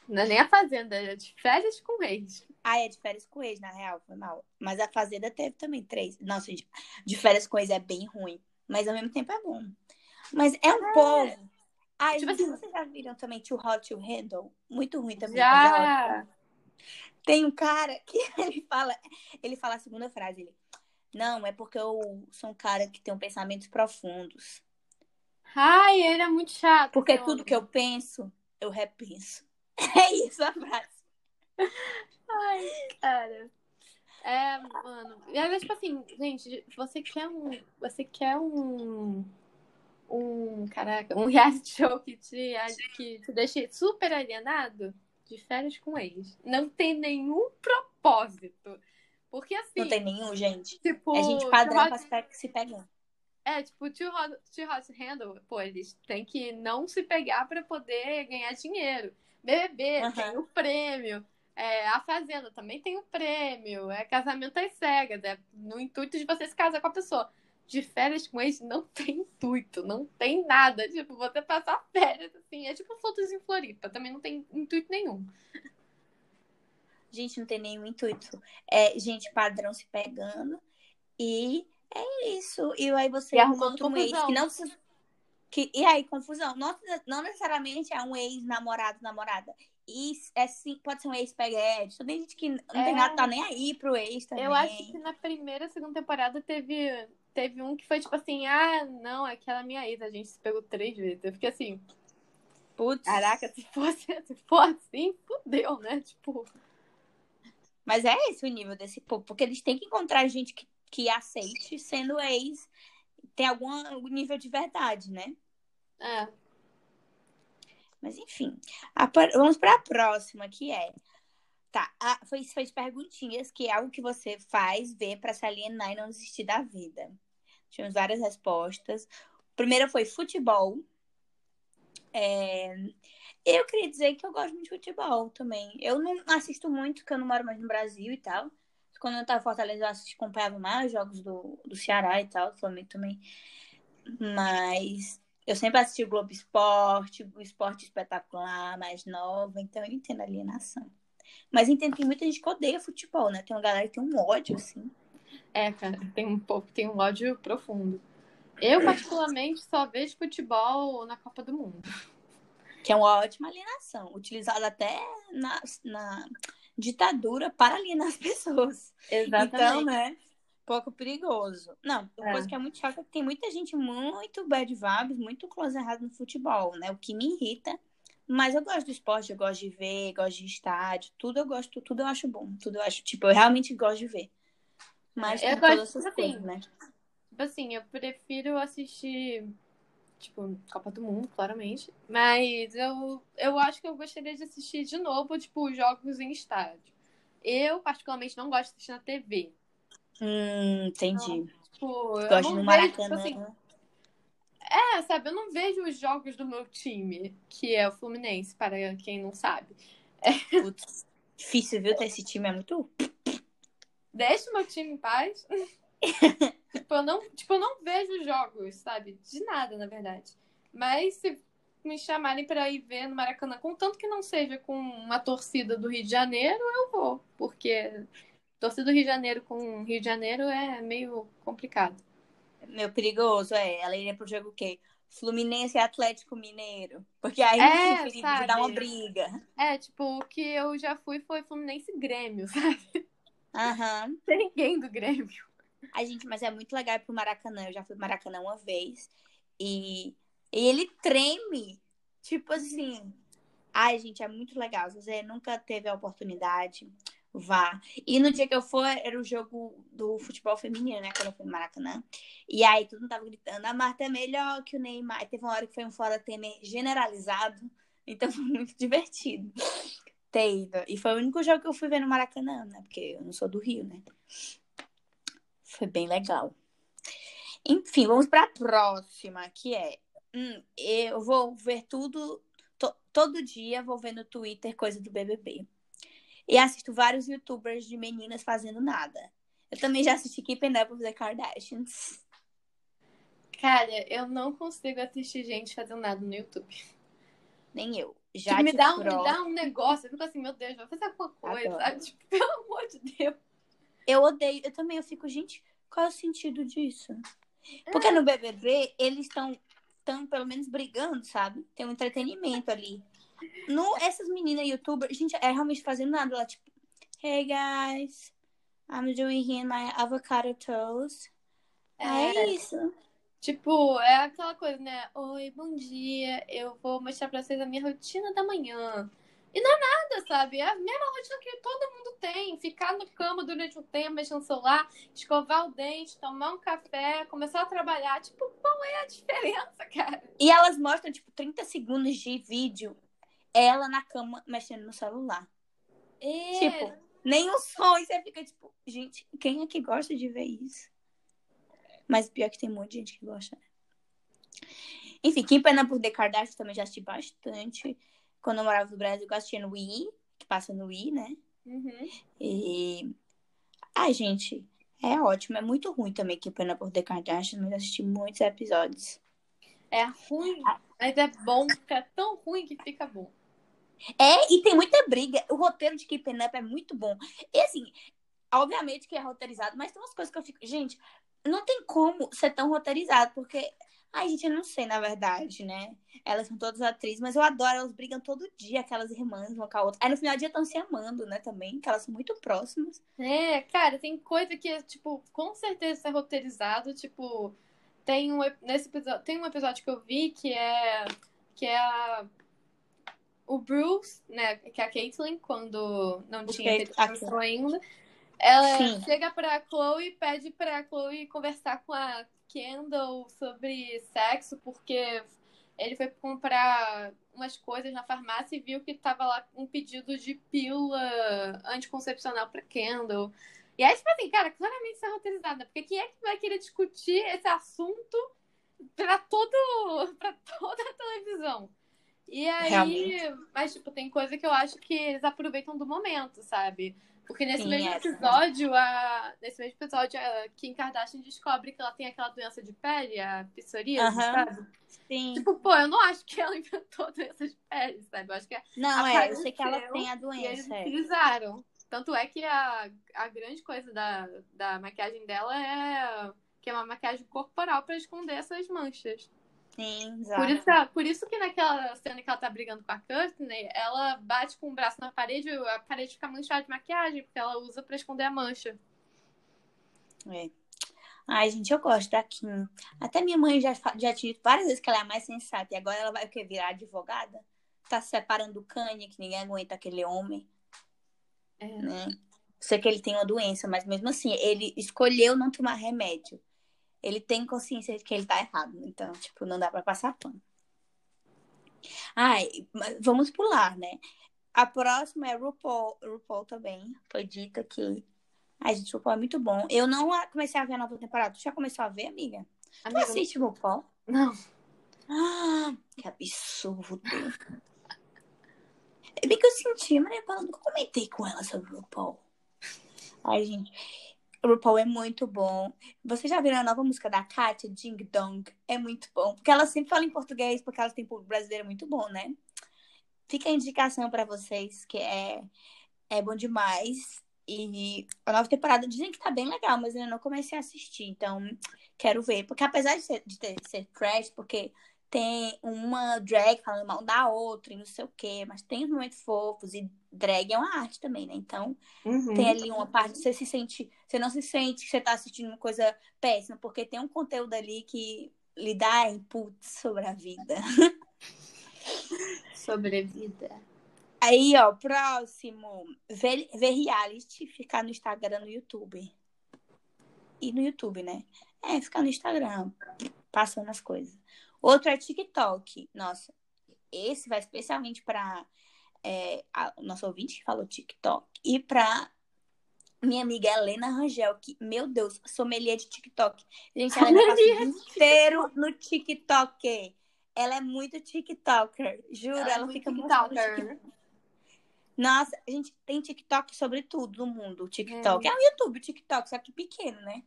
S1: Não é nem A Fazenda, é de férias com ex.
S2: Ah, é de férias com ex, na real, foi mal. Mas a Fazenda teve também três. Nossa, de, de férias com ex é bem ruim mas ao mesmo tempo é bom. Mas é um é. povo. Ai, tipo assim, vocês já viram também Too Hot to Handle? Muito ruim também.
S1: Já!
S2: Tem um cara que ele fala, ele fala a segunda frase, ele, não, é porque eu sou um cara que tem um pensamentos profundos.
S1: Ai, ele é muito chato.
S2: Porque tudo que eu penso, eu repenso. É isso a frase.
S1: Ai, cara. É, mano. E aí, tipo assim, gente, você quer um. Você quer um. Um. Caraca, um reality show que te, que te deixe super alienado? De férias com ex. Não tem nenhum propósito. Porque assim.
S2: Não tem nenhum, gente. Tipo, é gente padrão hot... pra se pegar.
S1: É, tipo, Too Hot, too hot Handle, pô, eles têm que não se pegar pra poder ganhar dinheiro. BBB uhum. tem o prêmio. É, a Fazenda também tem um prêmio. É casamento às cegas. É no intuito de você se casar com a pessoa. De férias com ex não tem intuito, não tem nada. Tipo, você passar férias, assim. É tipo fotos em Floripa. Também não tem intuito nenhum.
S2: Gente, não tem nenhum intuito. É gente padrão se pegando. E é isso. E aí você
S1: encontra um ex
S2: que não se que, e aí, confusão. Não, não necessariamente é um ex-namorado, namorada. E é sim, pode ser um ex-peguete. Tem gente que não é... tem nada, tá nem aí pro ex também.
S1: Eu acho que na primeira, segunda temporada teve, teve um que foi tipo assim: ah, não, aquela minha ex, a gente se pegou três vezes. Eu fiquei assim. Putz. Caraca, se fosse se for assim, fudeu, né? Tipo.
S2: Mas é esse o nível desse povo, porque eles têm que encontrar gente que, que aceite sendo ex, tem algum nível de verdade, né?
S1: É.
S2: Mas enfim, a, vamos para a próxima, que é. Tá, a, foi, foi de perguntinhas, que é algo que você faz ver para se alienar e não desistir da vida. Tivemos várias respostas. Primeira foi futebol. É, eu queria dizer que eu gosto muito de futebol também. Eu não assisto muito, porque eu não moro mais no Brasil e tal. Quando eu tava em Fortaleza, eu assisti, acompanhava mais jogos do, do Ceará e tal, do Flamengo também. Mas eu sempre assisti o Globo Esporte, o Esporte Espetacular, mais nova, então eu entendo a alienação. Mas entendo que muita gente que odeia futebol, né? Tem uma galera que tem um ódio, assim.
S1: É, cara, tem um pouco, tem um ódio profundo. Eu, particularmente, só vejo futebol na Copa do Mundo.
S2: Que é uma ótima alienação, utilizada até na, na ditadura para alienar as pessoas.
S1: Exatamente.
S2: Então, né? pouco perigoso. Não, uma é. coisa que é muito chata é que tem muita gente muito bad vibes, muito close errado no futebol, né? O que me irrita. Mas eu gosto do esporte, eu gosto de ver, gosto de estádio, tudo eu gosto, tudo eu acho bom, tudo eu acho, tipo, eu realmente gosto de ver. Mas
S1: eu gosto, essas assim, coisas, né? Tipo assim, eu prefiro assistir, tipo, Copa do Mundo, claramente. Mas eu, eu acho que eu gostaria de assistir de novo, tipo, jogos em estádio. Eu, particularmente, não gosto de assistir na TV.
S2: Hum, entendi. Então,
S1: tipo, Gosto do Maracanã. Vejo, tipo assim, é, sabe, eu não vejo os jogos do meu time, que é o Fluminense, para quem não sabe. É...
S2: Putz, difícil, viu? Ter esse time é muito.
S1: Deixa o meu time em paz. tipo, eu não, tipo, eu não vejo jogos, sabe? De nada, na verdade. Mas se me chamarem para ir ver no Maracanã, contanto que não seja com uma torcida do Rio de Janeiro, eu vou. Porque torcida do Rio de Janeiro com Rio de Janeiro é meio complicado.
S2: Meio perigoso, é. Ela iria pro jogo o quê? Fluminense e Atlético Mineiro. Porque aí
S1: é,
S2: de dar uma briga.
S1: É, tipo, o que eu já fui foi Fluminense e Grêmio, sabe?
S2: Aham. Uhum.
S1: Tem ninguém do Grêmio.
S2: A gente, mas é muito legal ir pro Maracanã. Eu já fui pro Maracanã uma vez. E, e ele treme Tipo assim. Ai, gente, é muito legal. Se você nunca teve a oportunidade, vá. E no dia que eu for, era o jogo do futebol feminino, né? Quando eu fui no Maracanã. E aí todo mundo tava gritando, a Marta é melhor que o Neymar. E teve uma hora que foi um fora temer generalizado. Então foi muito divertido ter ido. E foi o único jogo que eu fui ver no Maracanã, né? Porque eu não sou do Rio, né? Foi bem legal. Enfim, vamos para a próxima, que é. Hum, eu vou ver tudo. To, todo dia vou ver no Twitter coisa do BBB. E assisto vários youtubers de meninas fazendo nada. Eu também já assisti Keeping Up with the Kardashians.
S1: Cara, eu não consigo assistir gente fazendo nada no YouTube.
S2: Nem eu.
S1: Já tipo, me, dá um, me dá um negócio. Eu fico assim, meu Deus, vai fazer alguma coisa, sabe? Tipo, pelo amor de Deus.
S2: Eu odeio. Eu também eu fico, gente, qual é o sentido disso? Porque é. no BBB, eles estão, tão, pelo menos, brigando, sabe? Tem um entretenimento ali. No, essas meninas youtubers, gente, é realmente fazendo nada. Ela, tipo, hey guys, I'm doing my avocado toast. É, é isso.
S1: Tipo, é aquela coisa, né? Oi, bom dia. Eu vou mostrar pra vocês a minha rotina da manhã. E não é nada, sabe? É a mesma rotina que todo mundo tem. Ficar no cama durante um tempo, mexendo no celular, escovar o dente, tomar um café, começar a trabalhar. Tipo, qual é a diferença, cara?
S2: E elas mostram, tipo, 30 segundos de vídeo, ela na cama mexendo no celular. É. Tipo, nem o som. E você fica, tipo, gente, quem é que gosta de ver isso? Mas pior que tem um monte de gente que gosta, né? Enfim, Kim Pena por The Kardashian também já assisti bastante. Quando eu morava no Brasil, eu assistia no Wii, que passa no Wii, né?
S1: Uhum.
S2: E. Ai, gente, é ótimo. É muito ruim também Kim Pena por The Kardashian, mas eu assisti muitos episódios.
S1: É ruim, mas é bom, fica tão ruim que fica bom.
S2: É, e tem muita briga. O roteiro de Keeping Up é muito bom. E assim, obviamente que é roteirizado, mas tem umas coisas que eu fico. Gente, não tem como ser tão roteirizado, porque. Ai, gente, eu não sei, na verdade, né? Elas são todas atrizes, mas eu adoro, elas brigam todo dia, aquelas irmãs, uma com a outra. Aí no final do dia estão se amando, né, também, que elas são muito próximas.
S1: É, cara, tem coisa que, tipo, com certeza é roteirizado, tipo, tem um, nesse episódio, tem um episódio que eu vi que é, que é a, o Bruce, né, que é a Caitlyn, quando não o tinha feito ainda, ela Sim. chega pra Chloe e pede pra Chloe conversar com a Kendall sobre sexo, porque ele foi comprar umas coisas na farmácia e viu que tava lá um pedido de pílula anticoncepcional pra Kendall. E aí, tipo assim, cara, claramente isso é roteirizada, porque quem é que vai querer discutir esse assunto pra todo. pra toda a televisão? E aí, Realmente. mas tipo, tem coisa que eu acho que eles aproveitam do momento, sabe? Porque nesse Sim, mesmo episódio, a... nesse mesmo episódio, a Kim Kardashian descobre que ela tem aquela doença de pele, a psoríase, sabe?
S2: Sim.
S1: Tipo, pô, eu não acho que ela inventou doença de pele, sabe? Eu acho que
S2: Não, é, eu sei que ela tem a doença.
S1: E eles é. utilizaram. Tanto é que a, a grande coisa da, da maquiagem dela é que é uma maquiagem corporal para esconder essas manchas.
S2: Sim, exato.
S1: Por isso, por isso que naquela cena que ela tá brigando com a Courtney, ela bate com o braço na parede e a parede fica manchada de maquiagem, porque ela usa para esconder a mancha.
S2: É. Ai, gente, eu gosto da Kim. Até minha mãe já, já tinha dito várias vezes que ela é a mais sensata. E agora ela vai o quê? Virar advogada? Tá se separando do Kanye, que ninguém aguenta aquele homem.
S1: É.
S2: Né? Sei que ele tem uma doença, mas mesmo assim, ele escolheu não tomar remédio ele tem consciência de que ele tá errado. Então, tipo, não dá para passar pano. Ai, vamos pular, né? A próxima é RuPaul. RuPaul também. Foi dita que. Ai, gente, RuPaul é muito bom. Eu não comecei a ver a nova temporada. Tu já começou a ver, amiga? amiga tu assiste não... RuPaul?
S1: Não.
S2: Ah, que absurdo. É bem que eu senti, mas eu nunca comentei com ela sobre RuPaul. Ai, gente. RuPaul é muito bom. Vocês já viram a nova música da Katia, Ding Dong? É muito bom. Porque ela sempre fala em português, porque ela tem público brasileiro muito bom, né? Fica a indicação para vocês, que é, é bom demais. E a nova temporada dizem que tá bem legal, mas eu não comecei a assistir. Então, quero ver. Porque apesar de ser, de ter, ser trash, porque tem uma drag falando mal da outra e não sei o quê, mas tem os momentos fofos e drag é uma arte também, né? Então, uhum. tem ali uma parte, você se sente, você não se sente que você tá assistindo uma coisa péssima, porque tem um conteúdo ali que lhe dá input sobre a vida.
S1: Sobrevida.
S2: Aí, ó, próximo. Ver, ver reality, ficar no Instagram, no YouTube. E no YouTube, né? É, ficar no Instagram, passando as coisas. Outro é TikTok. Nossa, esse vai especialmente para é, o nosso ouvinte que falou TikTok. E para minha amiga Helena Rangel, que, meu Deus, sommelier de TikTok. Gente, ela passa o dia inteiro no TikTok. Ela é muito TikToker. Juro, ela, é ela fica TikToker. muito. Nossa, a gente tem TikTok sobre tudo no mundo. TikTok. É, é o YouTube, o TikTok, só que pequeno, né?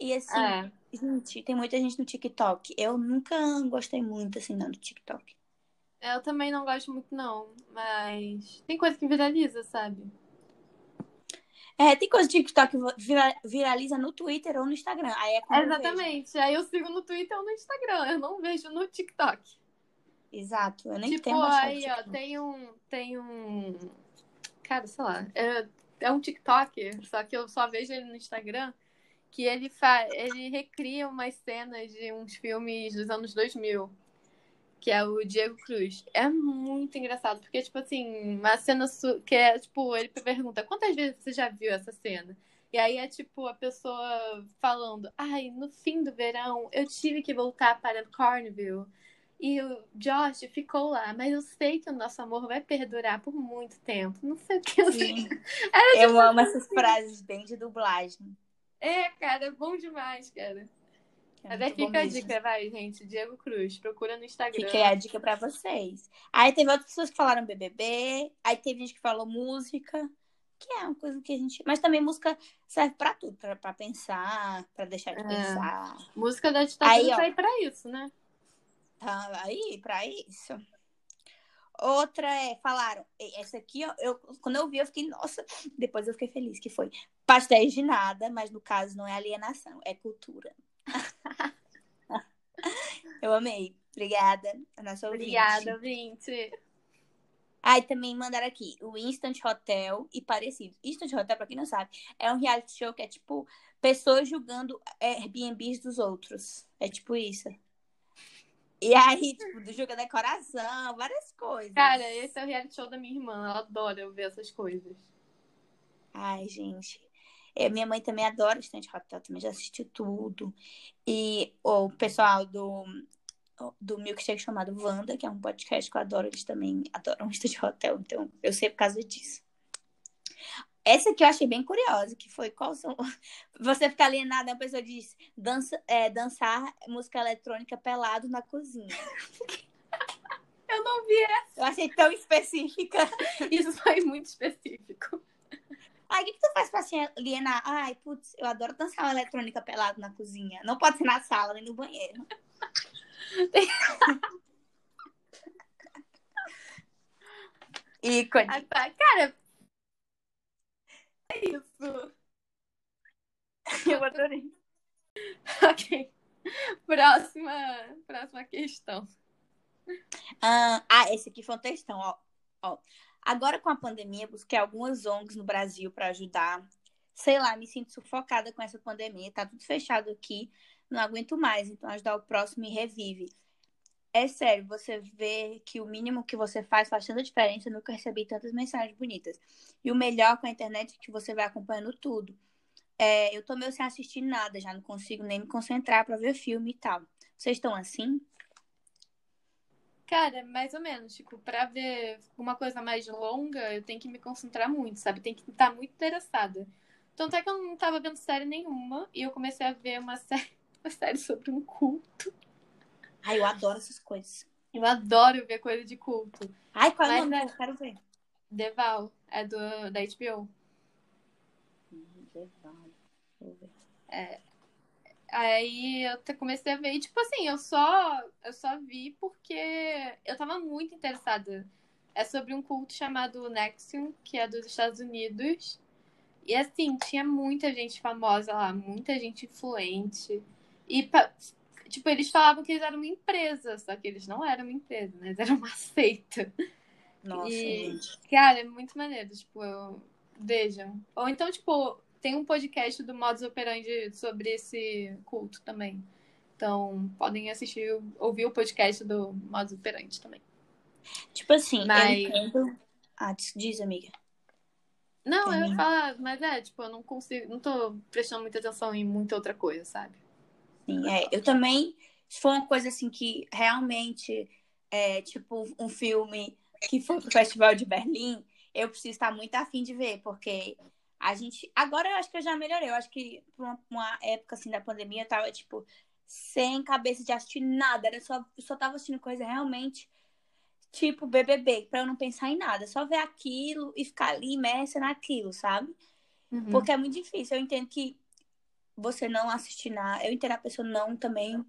S2: E assim, é. gente, tem muita gente no TikTok. Eu nunca gostei muito, assim, não, do TikTok.
S1: Eu também não gosto muito, não. Mas tem coisa que viraliza, sabe?
S2: É, tem coisa do TikTok que viraliza no Twitter ou no Instagram. Aí é
S1: Exatamente.
S2: Eu
S1: Aí eu sigo no Twitter ou no Instagram. Eu não vejo no TikTok.
S2: Exato. Eu nem
S1: tipo,
S2: tenho
S1: aí, ó, tem um. Tem um. Cara, sei lá. É, é um TikTok, só que eu só vejo ele no Instagram. Que ele, fa... ele recria umas cenas de uns filmes dos anos 2000 que é o Diego Cruz. É muito engraçado, porque, tipo assim, uma cena que é, tipo, ele pergunta, quantas vezes você já viu essa cena? E aí é, tipo, a pessoa falando, ai, no fim do verão, eu tive que voltar para Cornville. E o Josh ficou lá, mas eu sei que o nosso amor vai perdurar por muito tempo. Não sei o que.
S2: Sim. Era, tipo, eu amo essas assim. frases bem de dublagem.
S1: É, cara, é bom demais, cara. É Até fica a dica, vai, gente. Diego Cruz, procura no Instagram.
S2: Fiquei a dica pra vocês. Aí teve outras pessoas que falaram BBB, aí teve gente que falou música, que é uma coisa que a gente. Mas também música serve pra tudo, pra, pra pensar, pra deixar de é. pensar.
S1: Música da ditadura aí, ó, pra isso, né?
S2: Tá aí, pra isso. Outra é, falaram, essa aqui, ó, eu, quando eu vi, eu fiquei, nossa, depois eu fiquei feliz, que foi pastéis de nada, mas no caso não é alienação, é cultura. Eu amei. Obrigada, a nossa.
S1: Obrigada, ouvinte.
S2: Aí também mandaram aqui o Instant Hotel e parecido. Instant Hotel, pra quem não sabe, é um reality show que é tipo pessoas julgando Airbnbs dos outros. É tipo isso. E aí, tipo, julga decoração, várias coisas.
S1: Cara, esse é o reality show da minha irmã. Ela adora ver essas coisas.
S2: Ai, gente. É, minha mãe também adora o Stand Hotel, também já assistiu tudo. E o pessoal do, do milkshake chamado Wanda, que é um podcast que eu adoro, eles também adoram o Stand Hotel, então eu sei por causa disso. Essa aqui eu achei bem curiosa, que foi qual são. Você fica alienada, a pessoa diz dança, é, dançar música eletrônica pelado na cozinha.
S1: Eu não vi essa.
S2: Eu achei tão específica.
S1: Isso foi muito específico.
S2: Ai, o que, que tu faz pra se alienar? Ai, putz, eu adoro dançar uma eletrônica pelado na cozinha. Não pode ser na sala, nem no banheiro. Ícone.
S1: Ah, tá. Cara, é isso.
S2: Eu adorei.
S1: ok. Próxima, próxima questão.
S2: Ah, ah, esse aqui foi um textão, ó. ó. Agora, com a pandemia, busquei algumas ONGs no Brasil para ajudar. Sei lá, me sinto sufocada com essa pandemia. Tá tudo fechado aqui, não aguento mais. Então, ajudar o próximo e revive. É sério, você vê que o mínimo que você faz faz tanta diferença. Eu nunca recebi tantas mensagens bonitas. E o melhor com a internet é que você vai acompanhando tudo. É, eu tô meio sem assistir nada, já não consigo nem me concentrar para ver filme e tal. Vocês estão assim?
S1: Cara, mais ou menos. Tipo, pra ver uma coisa mais longa, eu tenho que me concentrar muito, sabe? Tem que estar muito interessada. Tanto é que eu não tava vendo série nenhuma e eu comecei a ver uma série, uma série sobre um culto.
S2: Ai, eu adoro essas coisas.
S1: Eu adoro ver coisa de culto.
S2: Ai, qual é o nome? É... Eu quero ver.
S1: Deval, é do, da HBO.
S2: Deval. Vou ver.
S1: É, Aí eu comecei a ver, e, tipo assim, eu só, eu só vi porque eu tava muito interessada. É sobre um culto chamado Nexium, que é dos Estados Unidos. E assim, tinha muita gente famosa lá, muita gente influente. E, tipo, eles falavam que eles eram uma empresa, só que eles não eram uma empresa, né? Eles eram uma seita.
S2: Nossa, e, gente.
S1: Cara, é muito maneiro, tipo, eu... vejam. Ou então, tipo, tem um podcast do Modus Operandi sobre esse culto também. Então, podem assistir, ouvir o podcast do Modus Operandi também.
S2: Tipo assim,
S1: Mas-
S2: entendo. Ah, diz- amiga.
S1: Não, eu ia falar, mas é, tipo, eu não consigo, não tô prestando muita atenção em muita outra coisa, sabe?
S2: Sim, é. Eu também, se for uma coisa assim que realmente é tipo um filme que foi pro Festival de Berlim, eu preciso estar muito afim de ver, porque a gente. Agora eu acho que eu já melhorei. Eu acho que por uma, uma época assim da pandemia eu tava, tipo, sem cabeça de assistir nada. Era só, eu só tava assistindo coisa realmente. Tipo BBB, pra eu não pensar em nada, só ver aquilo e ficar ali imersa naquilo, sabe?
S1: Uhum.
S2: Porque é muito difícil. Eu entendo que você não assistir nada. Eu entendo a pessoa não também.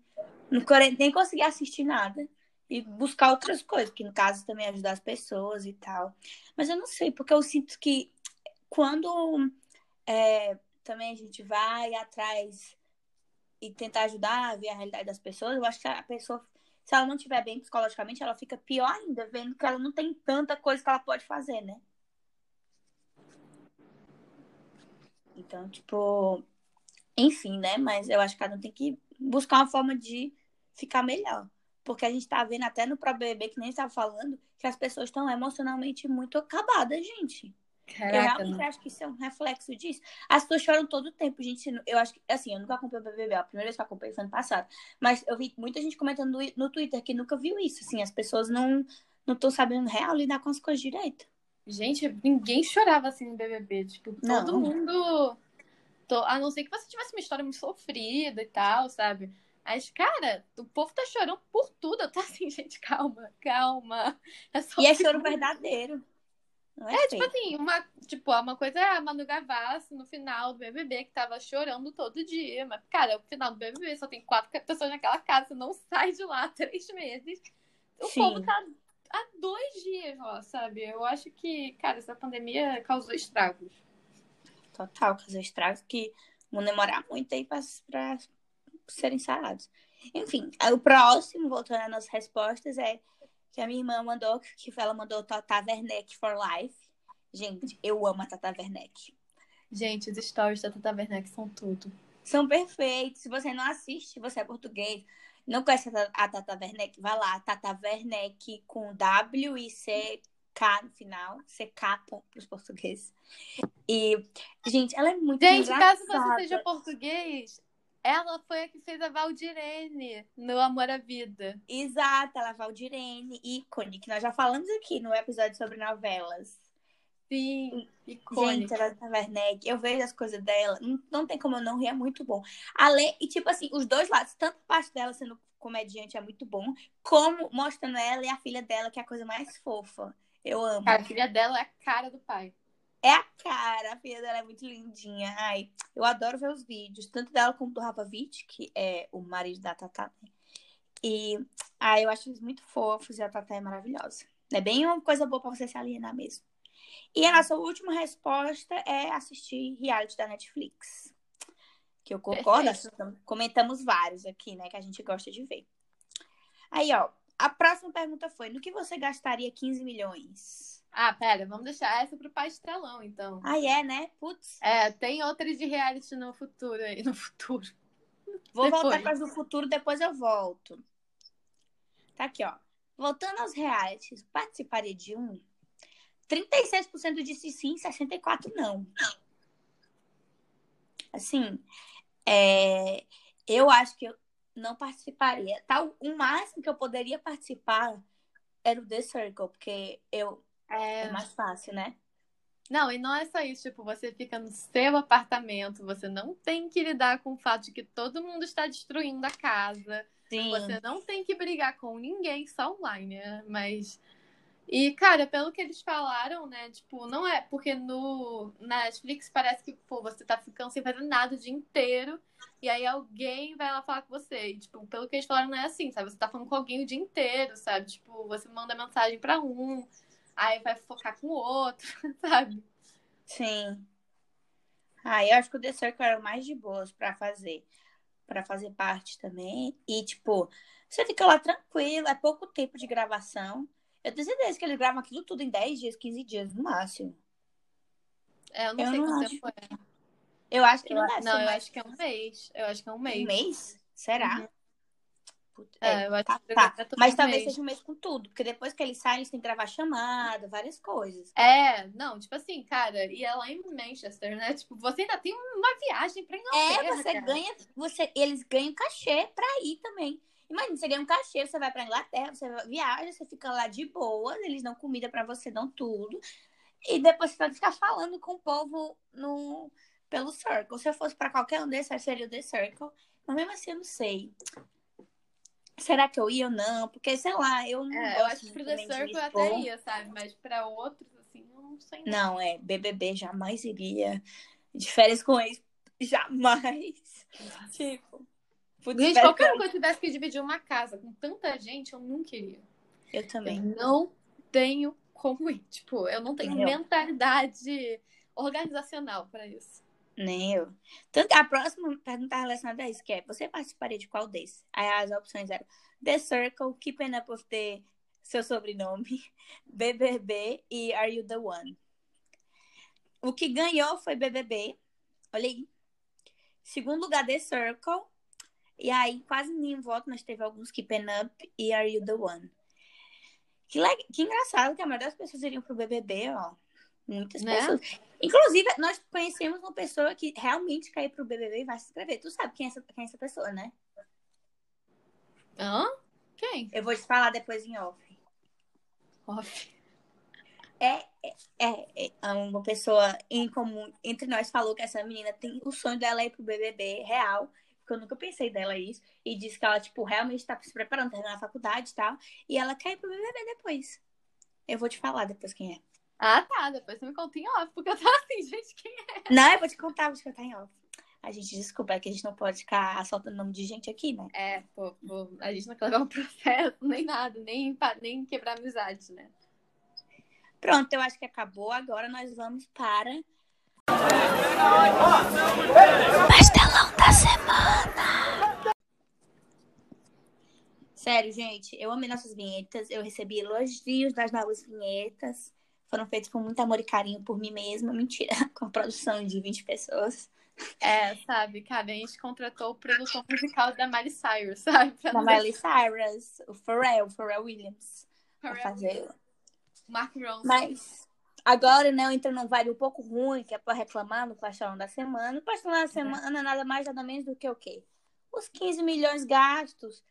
S2: Não nem conseguir assistir nada. E buscar outras coisas, que no caso também ajudar as pessoas e tal. Mas eu não sei, porque eu sinto que quando é, também a gente vai atrás e tentar ajudar a ver a realidade das pessoas, eu acho que a pessoa, se ela não estiver bem psicologicamente, ela fica pior ainda, vendo que ela não tem tanta coisa que ela pode fazer, né? Então, tipo, enfim, né? Mas eu acho que cada um tem que buscar uma forma de ficar melhor. Porque a gente tá vendo até no próprio BBB, que nem estava falando, que as pessoas estão emocionalmente muito acabadas, gente. Eu
S1: Caraca,
S2: realmente
S1: não.
S2: acho que isso é um reflexo disso. As pessoas choram todo o tempo, gente. Eu acho que, assim, eu nunca acompanhei o BBB, a primeira vez que eu acompanhei foi ano passado. Mas eu vi muita gente comentando no, no Twitter que nunca viu isso, assim. As pessoas não não estão sabendo real lidar com as coisas direito.
S1: Gente, ninguém chorava assim no BBB. Tipo, todo
S2: Não.
S1: mundo. to- A não ser que você tivesse uma história muito sofrida e tal, sabe? Mas, cara, o povo tá chorando por tudo. Eu tô assim, gente, calma, calma. É
S2: E é choro verdadeiro. É,
S1: É, tipo assim, uma, tipo, uma coisa é a Manu Gavassi no final do BBB, que tava chorando todo dia. Mas, cara, o final do BBB só tem quatro pessoas naquela casa, você não sai de lá há três meses. O
S2: Sim.
S1: povo tá há dois dias lá, sabe? Eu acho que, cara, essa pandemia causou estragos.
S2: Total, fazer estragos que vão demorar muito aí pra, pra serem sarados. Enfim, o próximo, voltando às nossas respostas, é que a minha irmã mandou, que ela mandou Tata Werneck for Life. Gente, eu amo a Tata Werneck.
S1: Gente, os stories da Tata Werneck são tudo.
S2: São perfeitos. Se você não assiste, você é português, não conhece a Tata- Werneck, vai lá, Tata Werneck com W e C K no final, CK para os portugueses. E, gente, ela é muito
S1: Gente, caso
S2: engraçada.
S1: você seja português, ela foi a que fez a Valdirene no Amor à Vida.
S2: Exato, ela é Valdirene, ícone, que nós já falamos aqui no episódio sobre novelas.
S1: Sim,
S2: Gente,
S1: icônica.
S2: ela tá Werneck, eu vejo as coisas dela, não, não tem como eu não rir, é muito bom. Além, e tipo assim, os dois lados, tanto a parte dela sendo comediante é muito bom, como mostrando ela e a filha dela, que é a coisa mais fofa. Eu amo.
S1: A filha dela é a cara do pai.
S2: É a cara, a filha dela é muito lindinha. Ai, eu adoro ver os vídeos, tanto dela como do Rafa Witt, que é o marido da Tatá. né? E ai, eu acho eles muito fofos e a Tatá é maravilhosa. É bem uma coisa boa pra você se alienar mesmo. E a nossa última resposta é assistir reality da Netflix. Que eu concordo, comentamos vários aqui, né, que a gente gosta de ver. Aí, ó, a próxima pergunta foi: no que você gastaria 15 milhões?
S1: Ah, pera, vamos deixar essa pro pastelão, então.
S2: Ah, é, né? Putz.
S1: É, tem outras de reality no futuro aí, no futuro.
S2: Vou
S1: Depois.
S2: voltar para o futuro, depois eu volto. Tá aqui, ó. Voltando aos realities, participaria de um? 36% disse sim, 64% não. Assim, é, eu acho que eu não participaria. Tal, o máximo que eu poderia participar era o The Circle, porque eu,
S1: É,
S2: é mais fácil, né?
S1: Não, e não é só isso, tipo, você fica no seu apartamento, você não tem que lidar com o fato de que todo mundo está destruindo a casa.
S2: Sim.
S1: Você não tem que brigar com ninguém, só online, né? Mas. E, cara, pelo que eles falaram, né? Tipo, não é. Porque no na Netflix parece que, pô, você tá ficando sem fazer nada o dia inteiro. E aí alguém vai lá falar com você. E, tipo, pelo que eles falaram, não é assim, sabe? Você tá falando com alguém o dia inteiro, sabe? Tipo, você manda mensagem pra um, aí vai focar com o outro, sabe?
S2: Sim. Ah, eu acho que o The Circle era o mais de boas pra fazer. Pra fazer parte também. E, tipo, você fica lá tranquilo, é pouco tempo de gravação. Eu tenho certeza que eles gravam aquilo tudo em 10 dias, 15 dias no máximo.
S1: É, eu não
S2: Eu
S1: sei
S2: não
S1: quanto
S2: acho.
S1: tempo é.
S2: Eu acho que
S1: Eu,
S2: não deve
S1: não, eu
S2: mais
S1: acho que é um mês. Eu acho que é um
S2: um
S1: mês.
S2: mês. Será?
S1: Uhum.
S2: Tipo.
S1: É, eu acho
S2: tá,
S1: que
S2: tá.
S1: é
S2: Mas talvez seja o mês com tudo, porque depois que eles saem, eles têm que gravar chamada, várias coisas.
S1: É, não, tipo assim, cara, e é lá em Manchester, né? Tipo, você ainda tem uma viagem pra Inglaterra.
S2: É, você
S1: cara.
S2: ganha, você, eles ganham cachê pra ir também. Imagina, você ganha um cachê, você vai pra Inglaterra, você viaja, você fica lá de boa, eles dão comida pra você, dão tudo. E depois você vai ficar falando com o povo no, pelo Circle. Se eu fosse pra qualquer um desses, seria o The Circle. Mas mesmo assim, eu não sei. Será que eu ia ou não? Porque, sei lá, eu não
S1: É,
S2: gosto
S1: eu acho que pro The Circle eu até ia, sabe? Mas pra outros, assim, eu não sei não.
S2: Não, é, BBB jamais iria. De férias com ex, jamais. Tipo, putz,
S1: Gente, qualquer
S2: que
S1: um que eu tivesse que dividir uma casa com tanta gente, eu nunca iria.
S2: eu, também.
S1: Eu não tenho como ir. Tipo, eu não tenho
S2: eu.
S1: mentalidade organizacional pra isso.
S2: Nem eu. Tanto, a próxima pergunta relacionada a isso, que é, você participaria de qual desses? Aí as opções eram The Circle, Keeping Up with the seu sobrenome, BBB e Are You the One? O que ganhou foi BBB. Olha aí. Segundo lugar, The Circle. E aí, quase nenhum voto, mas teve alguns Keeping Up e Are You the One? Que, que engraçado que a maioria das pessoas iriam pro BBB, ó. Muitas
S1: Né?
S2: pessoas. Inclusive, nós conhecemos uma pessoa que realmente quer ir pro BBB e vai se inscrever. Tu sabe quem é essa, quem é essa pessoa, né?
S1: Hã? Quem?
S2: Eu vou te falar depois em off.
S1: Off.
S2: É, é, é uma pessoa em comum entre nós falou que essa menina tem o sonho dela é ir pro BBB real. Porque eu nunca pensei dela isso. E disse que ela, tipo, realmente tá se preparando, terminar a faculdade e tal. E ela quer ir pro BBB depois. Eu vou te falar depois quem é.
S1: Ah, tá. Depois você me conta em off, porque eu tava assim, gente, quem é?
S2: Não, eu vou te contar, vou te contar em off. A gente, desculpa, é que a gente não pode ficar soltando nome de gente aqui, né?
S1: É, pô, pô, a gente não quer levar um processo, nem nada, nem, nem quebrar amizade, né?
S2: Pronto, eu acho que acabou. Agora nós vamos para. Pastelão da semana. Sério, gente, eu amei nossas vinhetas. Eu recebi elogios das novas vinhetas. Foram feitas com muito amor e carinho por mim mesma. Mentira, com a produção de 20 pessoas.
S1: É, sabe, cara, a gente contratou o produtor musical da Miley Cyrus, sabe? Pra
S2: Da Miley Cyrus, o Pharrell, o Pharrell Williams. Pra
S1: deixar-
S2: fazer.
S1: Mark Ronson.
S2: Mas agora, né, eu entro num vibe um pouco ruim, que é pra reclamar no pastelão da semana. O pastelão da semana é nada mais, nada menos do que o quê? Os 15 milhões gastos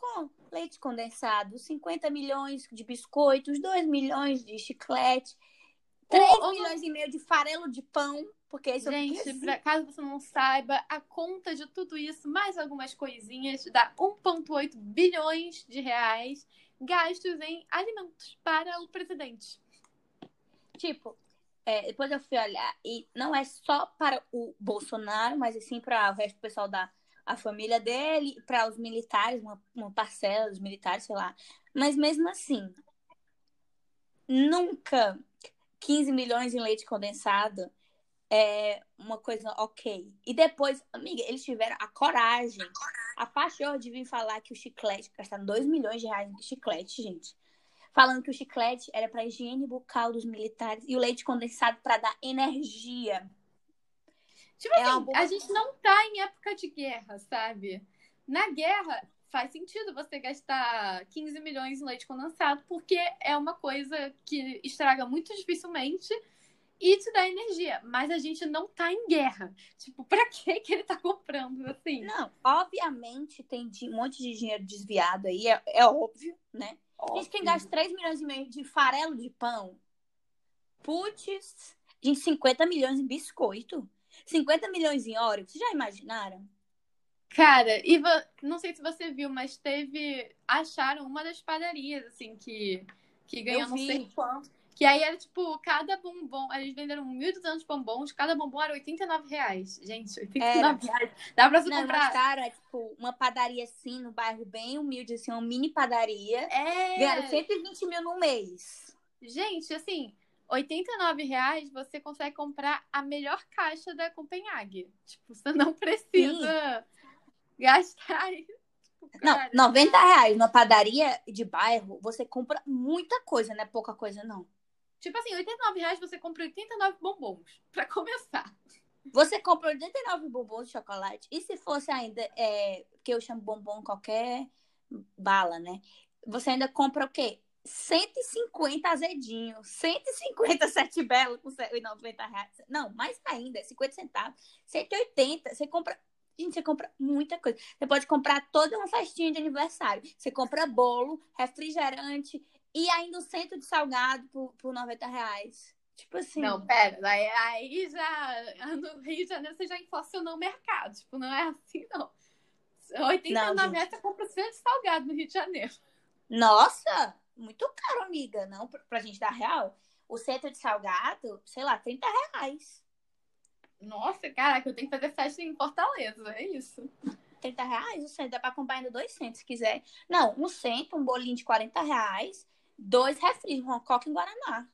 S2: com leite condensado, 50 milhões de biscoitos, 2 milhões de chiclete, 3
S1: Ô, ô,
S2: milhões e meio de farelo de pão, porque isso
S1: Gente,
S2: eu
S1: pra, caso você não saiba, a conta de tudo isso, mais algumas coisinhas, dá 1,8 bilhões de reais gastos em alimentos para o presidente.
S2: Tipo, é, depois eu fui olhar, e não é só para o Bolsonaro, mas assim para o resto do pessoal da a família dele, para os militares, uma, uma parcela dos militares, sei lá. Mas mesmo assim, nunca 15 milhões em leite condensado é uma coisa ok. E depois, amiga, eles tiveram a coragem, a paixão de vir falar que o chiclete, gastaram 2 milhões de reais em chiclete, gente falando que o chiclete era para higiene bucal dos militares e o leite condensado para dar energia.
S1: Tipo
S2: É
S1: assim, a gente não tá em época de guerra, sabe? Na guerra, faz sentido você gastar 15 milhões em leite condensado, porque é uma coisa que estraga muito dificilmente e te dá energia. Mas a gente não tá em guerra. Tipo, pra que que ele tá comprando assim?
S2: Não, obviamente tem um monte de dinheiro desviado aí, é, é óbvio, né? Gente, quem gasta 3 milhões e meio de farelo de pão, putz, gente, 50 milhões em biscoito, 50 milhões em óleo, vocês já imaginaram?
S1: Cara, e não sei se você viu, mas teve. Acharam uma das padarias, assim, que, que ganhou não sei quanto. Que aí era tipo, cada bombom. Eles venderam 1.200 bombons, cada bombom era 89 reais. Gente, 89 reais. Dá pra você
S2: Não,
S1: comprar.
S2: mostraram, é tipo uma padaria assim, no bairro bem humilde, assim, uma mini padaria.
S1: É.
S2: Ganharam 120 mil no mês.
S1: Gente, assim, 89 reais você consegue comprar a melhor caixa da Copenhague. Tipo, você não precisa gastar. Tipo,
S2: Não,
S1: cara,
S2: 90 reais numa padaria de bairro, você compra muita coisa, não é pouca coisa, não.
S1: Tipo assim, 89 reais você compra 89 bombons, pra começar.
S2: Você compra 89 bombons de chocolate. E se fosse ainda, é, que eu chamo bombom qualquer bala, né? Você ainda compra o quê? 150 azedinho, 150 sete belo com 90 reais. Não, mais ainda, 50 centavos, 180. Você compra. Gente, você compra muita coisa. Você pode comprar toda uma festinha de aniversário. Você compra bolo, refrigerante e ainda um centro de salgado por, por 90 reais. Tipo assim.
S1: Não, pera, aí, aí já. No Rio de Janeiro você já inflacionou o mercado. Tipo, não é assim, não. 89 reais você compra centro de salgado no Rio de Janeiro.
S2: Nossa! Muito caro, amiga. Não, pra gente dar real. O centro de salgado, sei lá, 30 reais.
S1: Nossa, caraca, eu tenho que fazer festa em Fortaleza, é isso.
S2: 30 reais, o centro dá pra comprar ainda dois centos, se quiser. Não, um centro, um bolinho de 40 reais, dois refris, uma coca em Guaraná.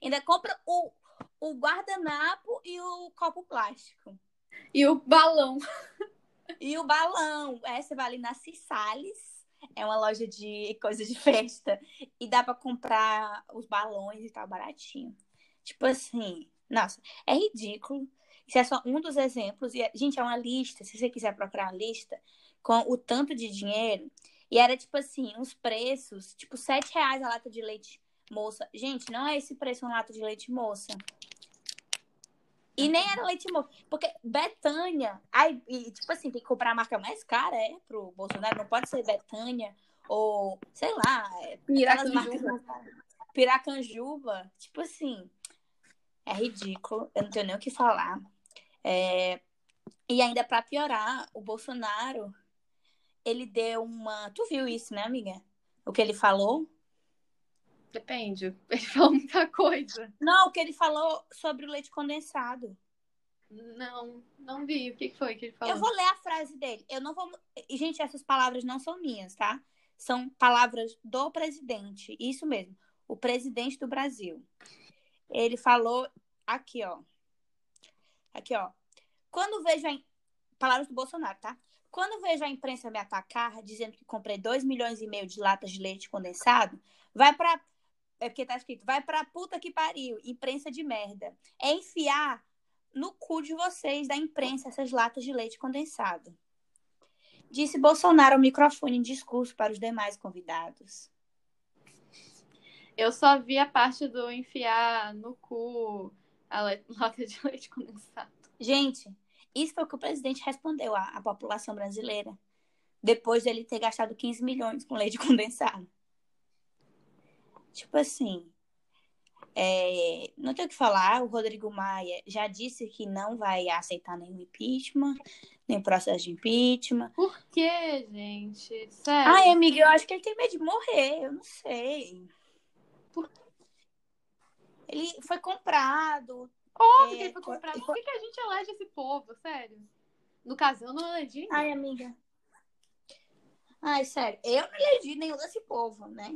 S2: Ainda compra o, o guardanapo e o copo plástico.
S1: E o balão.
S2: E o balão. Você vai ali na Cissales, é uma loja de coisa de festa e dá para comprar os balões e tal baratinho. Tipo assim, nossa, é ridículo. Isso é só um dos exemplos. E, gente, é uma lista. Se você quiser procurar uma lista com o tanto de dinheiro. E era tipo assim, uns preços, tipo, sete reais a lata de leite moça. Gente, não é esse preço uma lata de leite moça. E nem era leite moça. Porque Betânia. Aí, e, tipo assim, tem que comprar a marca mais cara, é, pro Bolsonaro. Não pode ser Betânia ou, sei lá, é,
S1: Piracanjuba.
S2: Piracanjuba. Tipo assim, é ridículo. Eu não tenho nem o que falar. É... E ainda para piorar, o Bolsonaro, ele deu uma. Tu viu isso, né, amiga? O que ele falou?
S1: Depende. Ele falou muita coisa.
S2: Não, o que ele falou sobre o leite condensado.
S1: Não, não vi. O que foi que ele falou?
S2: Eu vou ler a frase dele. Eu não vou. E, gente, essas palavras não são minhas, tá? São palavras do presidente. Isso mesmo. O presidente do Brasil. Ele falou aqui, ó. Aqui, ó. Quando vejo a. Palavras do Bolsonaro, tá? Quando vejo a imprensa me atacar, dizendo que comprei 2 milhões e meio de latas de leite condensado, vai para é porque tá escrito, vai pra puta que pariu, imprensa de merda. É enfiar no cu de vocês da imprensa essas latas de leite condensado. Disse Bolsonaro ao microfone em discurso para os demais convidados.
S1: Eu só vi a parte do enfiar no cu a lata de leite condensado.
S2: Gente, isso foi o que o presidente respondeu à, à população brasileira depois dele ter gastado 15 milhões com leite condensado. Tipo assim, é, não tenho o que falar, o Rodrigo Maia já disse que não vai aceitar nenhum impeachment, nem processo de impeachment.
S1: Por quê, gente? Sério?
S2: Ai, amiga, eu acho que ele tem medo de morrer, eu não sei. Por... Ele foi comprado.
S1: Óbvio é, que ele foi comprado. Por que, que a gente elege esse povo, sério? No caso, eu não elegi.
S2: Ai, amiga. Ai, sério, eu não elegi nenhum desse povo, né?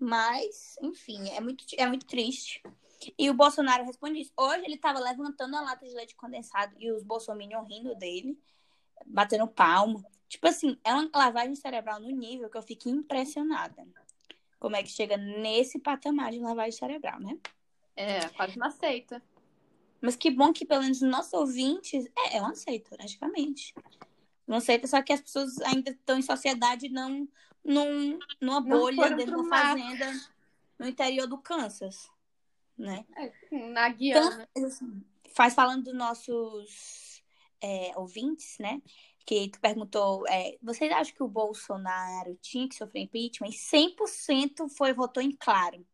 S2: Mas, enfim, é muito, é muito triste. E o Bolsonaro responde isso. Hoje ele estava levantando a lata de leite condensado e os bolsominions rindo dele, batendo palmo. Tipo assim, é uma lavagem cerebral no nível que eu fico impressionada. Como é que chega nesse patamar de lavagem cerebral, né?
S1: É, quase uma seita.
S2: Mas que bom que pelo menos os nossos ouvintes. É, é uma seita, praticamente. Uma seita, só que as pessoas ainda estão em sociedade não num, numa bolha dentro de uma fazenda no interior do Kansas, né?
S1: É, na Guiana.
S2: Então, assim, faz falando dos nossos é, ouvintes, né? Que tu perguntou, é, vocês acham que o Bolsonaro tinha que sofrer impeachment? E 100% foi, votou em claro.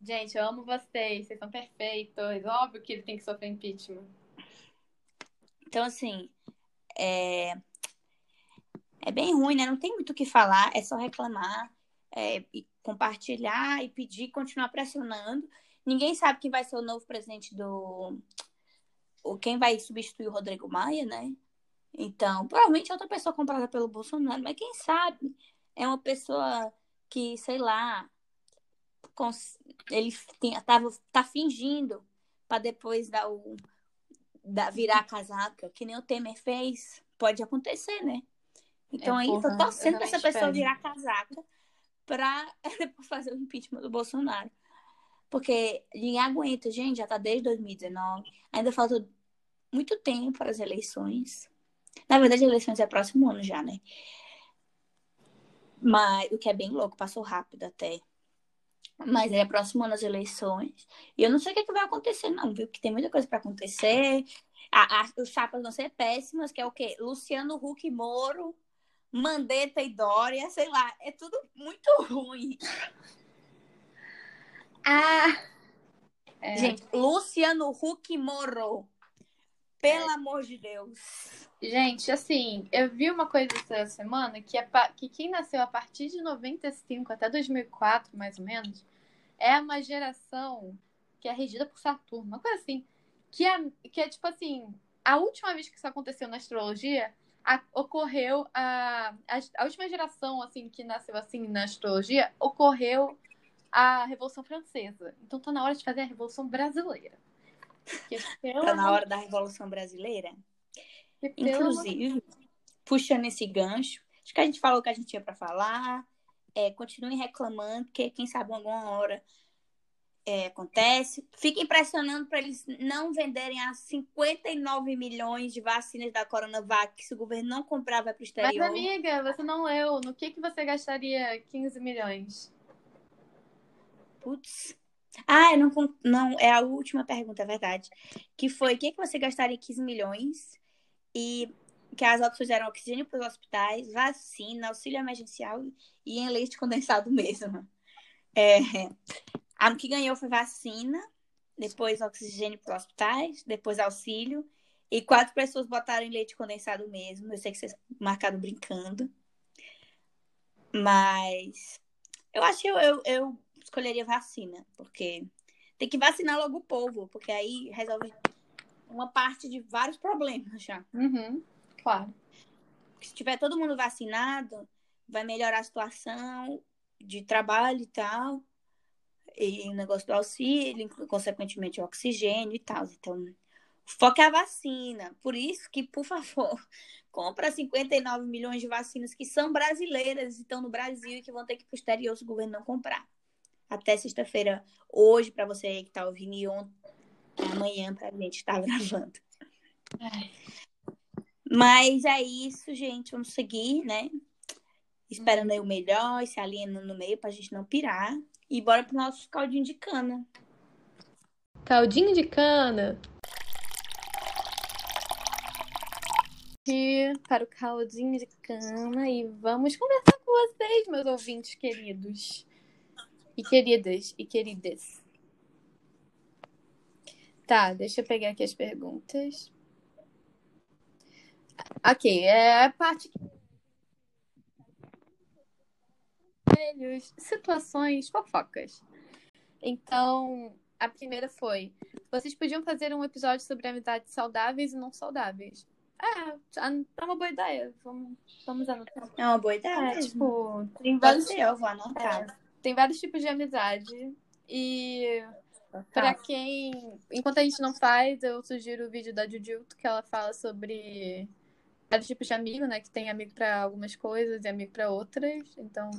S1: Gente, eu amo vocês, vocês são perfeitos. Óbvio que ele tem que sofrer impeachment.
S2: Então, assim, é, é bem ruim, né? Não tem muito o que falar, é só reclamar, é, e compartilhar e pedir, continuar pressionando. Ninguém sabe quem vai ser o novo presidente do. Ou quem vai substituir o Rodrigo Maia, né? Então, provavelmente é outra pessoa comprada pelo Bolsonaro, mas quem sabe é uma pessoa que, sei lá, ele tem, tava, tá fingindo para depois dar o dar, virar a casaca, que nem o Temer fez. Pode acontecer, né? Então, é, aí, porra, tô torcendo pra essa pessoa virar casaca pra fazer o impeachment do Bolsonaro. Porque ninguém aguenta, gente, já tá desde 2019. Ainda falta muito tempo para as eleições. Na verdade, as eleições é próximo ano já, né? Mas o que é bem louco, passou rápido até. Mas é próximo às eleições. E eu não sei o que, é que vai acontecer, não, viu? Porque tem muita coisa para acontecer. A, a, os chapas vão ser péssimas, que é o quê? Luciano Huck Moro, Mandetta e Dória, sei lá. É tudo muito ruim.
S1: Ah!
S2: É. Gente, Luciano Huck Moro. Pelo é. amor de Deus.
S1: Gente, assim, eu vi uma coisa essa semana que, é que quem nasceu a partir de 95 até 2004, mais ou menos, é uma geração que é regida por Saturno, uma coisa assim. Que é, que é tipo assim, a última vez que isso aconteceu na astrologia, a, ocorreu a, a, a, última geração assim que nasceu assim na astrologia ocorreu a Revolução Francesa. Então tá na hora de fazer a Revolução Brasileira.
S2: Tá na hora da Revolução Brasileira? Inclusive, puxando esse gancho, acho que a gente falou o que a gente tinha para falar. É, continuem reclamando, porque quem sabe alguma hora é, acontece. Fiquem pressionando para eles não venderem as 59 milhões de vacinas da Coronavac que se o governo não comprar vai para o exterior.
S1: Mas, amiga, você não leu. No que, que você gastaria 15 milhões?
S2: Putz. Ah, não, não, é a última pergunta, é verdade. Que foi, o que, que você gastaria 15 milhões e que as outras fizeram oxigênio para os hospitais, vacina, auxílio emergencial e em leite condensado mesmo. É, a que ganhou foi vacina, depois oxigênio para os hospitais, depois auxílio, e quatro pessoas botaram em leite condensado mesmo. Eu sei que vocês marcaram brincando. Mas eu acho que eu, eu, eu escolheria vacina, porque tem que vacinar logo o povo, porque aí resolve uma parte de vários problemas já.
S1: Uhum, claro.
S2: Se tiver todo mundo vacinado, vai melhorar a situação de trabalho e tal, e o negócio do auxílio, consequentemente o oxigênio e tal. Então, o foco é a vacina. Por isso que, por favor, compra 59 milhões de vacinas que são brasileiras, estão no Brasil e que vão ter que para exterior se o governo não comprar até sexta-feira, hoje, para você que tá ouvindo, e ontem, amanhã, pra gente estar tá gravando. Mas é isso, gente. Vamos seguir, né? Esperando aí o melhor, se alinhando no meio pra gente não pirar. E bora pro nosso caldinho de cana.
S1: Caldinho de cana. E para o caldinho de cana e vamos conversar com vocês, meus ouvintes queridos e queridas e queridas. Tá, deixa eu pegar aqui as perguntas. Ok, é a parte situações fofocas. Então, a primeira foi: vocês podiam fazer um episódio sobre amizades saudáveis e não saudáveis. É, é uma boa ideia. Vamos, vamos anotar.
S2: É uma boa ideia.
S1: É, tipo,
S2: tem vários. Eu vou anotar.
S1: É tem vários tipos de amizade. E tá. para quem. Enquanto a gente não faz, eu sugiro o vídeo da Jujutsu, que ela fala sobre vários tipos de amigo, né? Que tem amigo para algumas coisas e amigo para outras. Então.